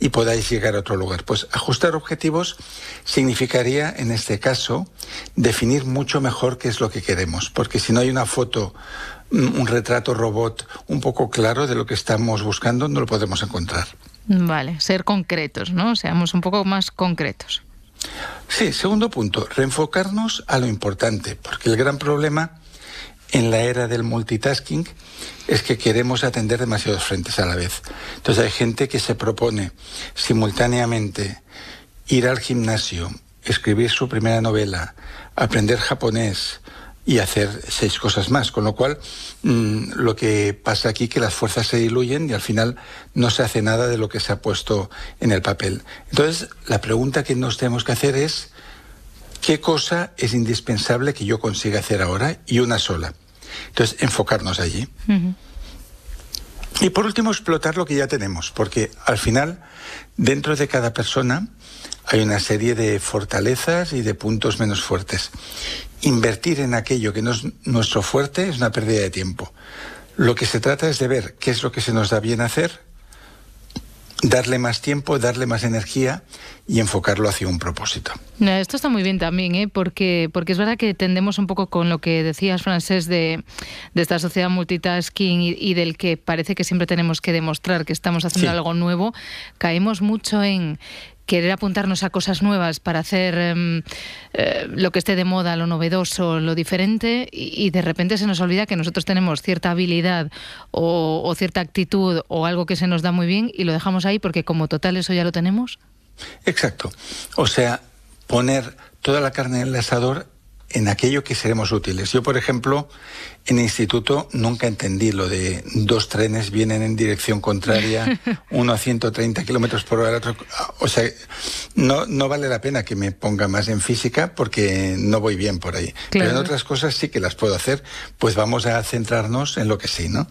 y podáis llegar a otro lugar. Pues ajustar objetivos significaría, en este caso, definir mucho mejor qué es lo que queremos, porque si no hay una foto, un retrato robot un poco claro de lo que estamos buscando, no lo podemos encontrar. Vale, ser concretos, ¿no? Seamos un poco más concretos. Sí, segundo punto, reenfocarnos a lo importante, porque el gran problema en la era del multitasking es que queremos atender demasiados frentes a la vez. Entonces hay gente que se propone simultáneamente ir al gimnasio, escribir su primera novela, aprender japonés y hacer seis cosas más. Con lo cual, mm, lo que pasa aquí es que las fuerzas se diluyen y al final no se hace nada de lo que se ha puesto en el papel. Entonces, la pregunta que nos tenemos que hacer es, ¿qué cosa es indispensable que yo consiga hacer ahora? Y una sola. Entonces, enfocarnos allí. Y por último, explotar lo que ya tenemos, porque al final, dentro de cada persona, hay una serie de fortalezas y de puntos menos fuertes. Invertir en aquello que no es nuestro fuerte es una pérdida de tiempo. Lo que se trata es de ver qué es lo que se nos da bien hacer darle más tiempo, darle más energía y enfocarlo hacia un propósito. Esto está muy bien también, ¿eh? porque, porque es verdad que tendemos un poco con lo que decías, Francés, de, de esta sociedad multitasking y, del que parece que siempre tenemos que demostrar que estamos haciendo algo nuevo. Caemos mucho en, querer apuntarnos a cosas nuevas para hacer em, eh, lo que esté de moda, lo novedoso, lo diferente, y, de repente se nos olvida que nosotros tenemos cierta habilidad o, cierta actitud o algo que se nos da muy bien y lo dejamos ahí porque como total eso ya lo tenemos. Exacto. O sea, poner toda la carne en el asador en aquello que seremos útiles. Yo, por ejemplo, en instituto nunca entendí lo de dos trenes vienen en dirección contraria, uno a 130 kilómetros por hora, otro. O sea, no, no vale la pena que me ponga más en física porque no voy bien por ahí. Pero en otras cosas sí que las puedo hacer, pues vamos a centrarnos en lo que sí, ¿no?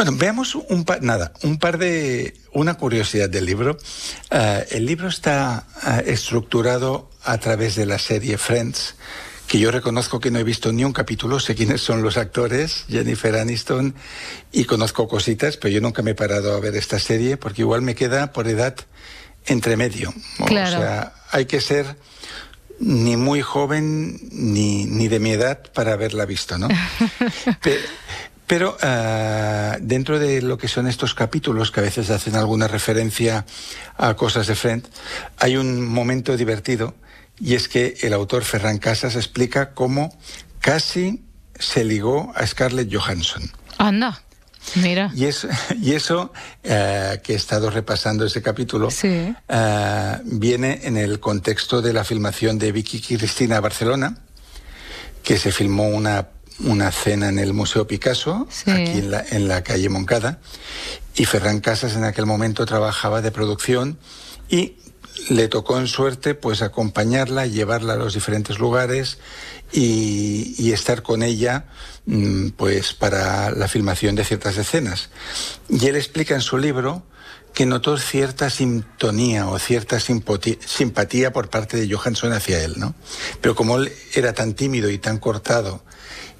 Bueno, veamos un par, nada, un par de, una curiosidad del libro. Eh, el libro está eh, estructurado a través de la serie Friends, que yo reconozco que no he visto ni un capítulo, sé quiénes son los actores, Jennifer Aniston, y conozco cositas, pero yo nunca me he parado a ver esta serie porque igual me queda por edad entre medio. Claro. O sea, hay que ser ni muy joven ni, ni de mi edad para haberla visto, ¿no? Pero uh, dentro de lo que son estos capítulos, que a veces hacen alguna referencia a cosas de Friend, hay un momento divertido y es que el autor Ferran Casas explica cómo casi se ligó a Scarlett Johansson. Anda. Mira. Y eso, y eso uh, que he estado repasando ese capítulo sí. uh, viene en el contexto de la filmación de Vicky Cristina Barcelona, que se filmó una una cena en el Museo Picasso, aquí en la, en la, calle Moncada, y Ferran Casas en aquel momento trabajaba de producción y le tocó en suerte pues acompañarla, llevarla a los diferentes lugares y, estar con ella mm, pues para la filmación de ciertas escenas. Y él explica en su libro que notó cierta sintonía o cierta simpatía por parte de Johansson hacia él, ¿no? Pero como él era tan tímido y tan cortado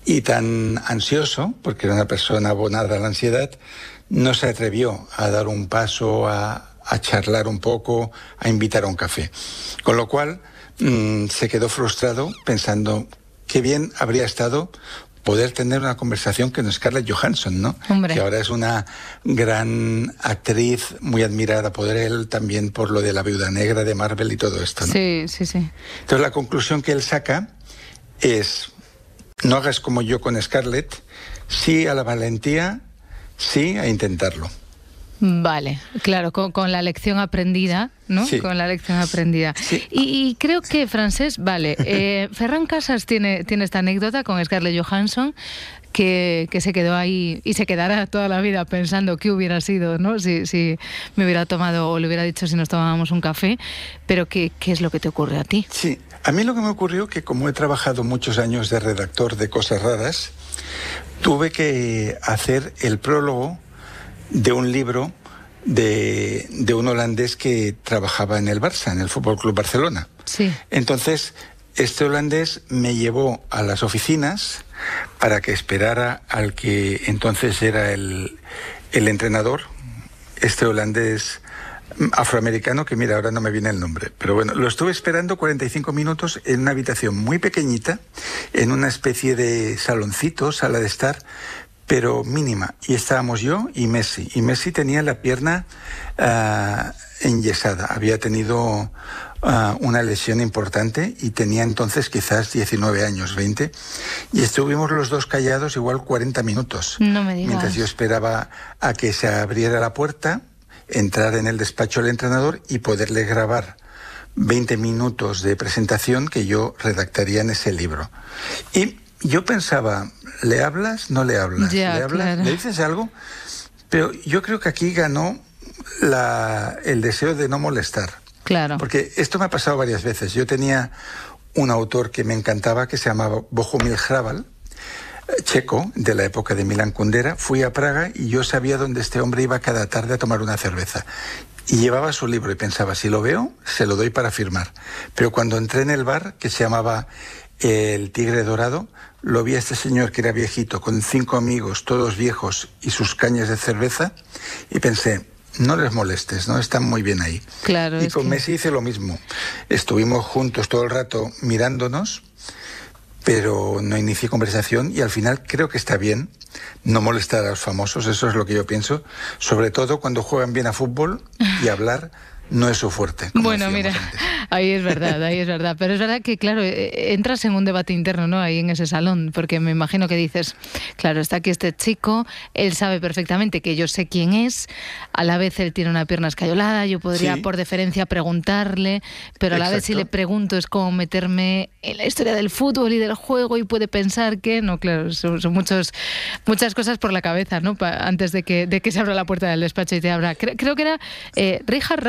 y tan ansioso, porque era una persona abonada a la ansiedad, no se atrevió a dar un paso, a, charlar un poco, a invitar a un café. Con lo cual mm, se quedó frustrado pensando qué bien habría estado poder tener una conversación con Scarlett Johansson, ¿no? Que ahora es una gran actriz muy admirada por él, también por lo de la viuda negra de Marvel y todo esto, ¿no? Sí, sí, sí. Entonces la conclusión que él saca es, no hagas como yo con Scarlett, sí a la valentía, sí a intentarlo. Vale, claro, con, la lección aprendida, ¿no? Con la lección aprendida. Y, creo que, Francés, vale, eh, Ferran Casas tiene, tiene esta anécdota con Scarlett Johansson, que, se quedó ahí y se quedará toda la vida pensando qué hubiera sido, ¿no? Si, si me hubiera tomado o le hubiera dicho si nos tomábamos un café, pero ¿qué, ¿qué es lo que te ocurre a ti? Sí, a mí lo que me ocurrió que como he trabajado muchos años de redactor de cosas raras, tuve que hacer el prólogo de un libro de, un holandés que trabajaba en el Barça, en el Fútbol Club Barcelona. Sí. Entonces, este holandés me llevó a las oficinas para que esperara al que entonces era el, el entrenador, este holandés afroamericano que mira, ahora no me viene el nombre, pero bueno, lo estuve esperando 45 minutos en una habitación muy pequeñita, en una especie de saloncito, sala de estar, pero mínima. Y estábamos yo y Messi. Y Messi tenía la pierna uh, enyesada. Había tenido ah, una lesión importante y tenía entonces quizás 19 años, 20. Y estuvimos los dos callados igual 40 minutos. No me digas. Mientras yo esperaba a que se abriera la puerta, entrar en el despacho del entrenador y poderle grabar 20 minutos de presentación que yo redactaría en ese libro. Y yo pensaba, ¿le hablas? ¿No le hablas? ¿Le hablas? ¿Le dices algo? Pero yo creo que aquí ganó la, el deseo de no molestar. Claro. Porque esto me ha pasado varias veces. Yo tenía un autor que me encantaba que se llamaba Bohumil Hrabal, eh, checo, de la época de Milan Kundera. Fui a Praga y yo sabía dónde este hombre iba cada tarde a tomar una cerveza. Y llevaba su libro y pensaba, si lo veo, se lo doy para firmar. Pero cuando entré en el bar, que se llamaba El Tigre Dorado, lo vi a este señor que era viejito, con cinco amigos, todos viejos, y sus cañas de cerveza, y pensé, no les molestes, ¿no? Están muy bien ahí. Claro. Y con Messi hice lo mismo. Estuvimos juntos todo el rato mirándonos, pero no inicié conversación y al final creo que está bien no molestar a los famosos, eso es lo que yo pienso, sobre todo cuando juegan bien a fútbol y hablar no es su fuerte. Bueno, mira, ahí es verdad, ahí es verdad. Pero es verdad que, claro, eh, entras en un debate interno, ¿no? Ahí en ese salón, porque me imagino que dices, claro, está aquí este chico, él sabe perfectamente que yo sé quién es, a la vez él tiene una pierna escayolada, yo podría por deferencia preguntarle, pero a la vez si le pregunto es como meterme en la historia del fútbol y del juego y puede pensar que, no, claro, son, muchos, muchas cosas por la cabeza, ¿no? antes de que, de que se abra la puerta del despacho y te abra. Creo, que era eh, Richard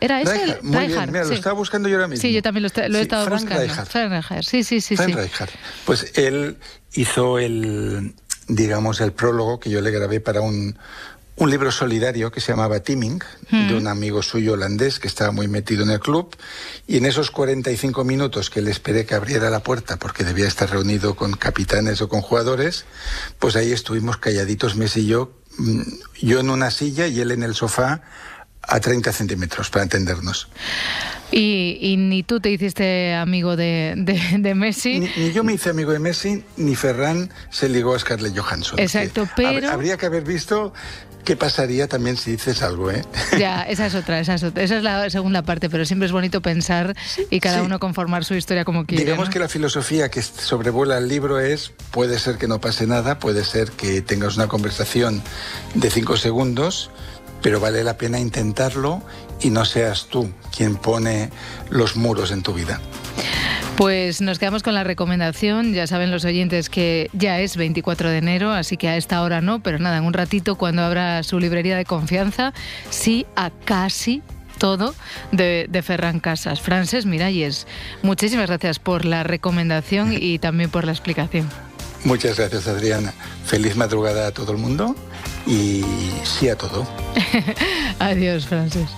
¿era ese? Muy bien, mira, lo estaba buscando yo ahora mismo. Sí, yo también lo, he estado buscando. Frank sí, sí, sí. Frank sí. Pues él hizo el, digamos, el prólogo que yo le grabé para un, un libro solidario que se llamaba Teaming, de un amigo suyo holandés que estaba muy metido en el club. Y en esos 45 minutos que le esperé que abriera la puerta, porque debía estar reunido con capitanes o con jugadores, pues ahí estuvimos calladitos, Messi y yo, mm, yo en una silla y él en el sofá, a 30 centímetros, para entendernos. Y, ni tú te hiciste amigo de, Messi. Ni, yo me hice amigo de Messi, ni Ferran se ligó a Scarlett Johansson. Exacto, pero... Habría que haber visto qué pasaría también si dices algo, ¿eh? Ya, esa es otra, esa es, esa es la segunda parte, pero siempre es bonito pensar y cada uno conformar su historia como quiere. Digamos que la filosofía que sobrevuela el libro es, puede ser que no pase nada, puede ser que tengas una conversación de cinco segundos, pero vale la pena intentarlo y no seas tú quien pone los muros en tu vida. Pues nos quedamos con la recomendación. Ya saben los oyentes que ya es 24 de enero, así que a esta hora no, pero nada, en un ratito cuando abra su librería de confianza, sí a casi todo de, de Ferran Casas. Frances Miralles, muchísimas gracias por la recomendación y también por la explicación. Muchas gracias, Adriana. Feliz madrugada a todo el mundo y sí a todo. Adiós, Frances.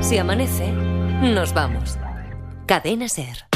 Si amanece, nos vamos. Cadena Ser.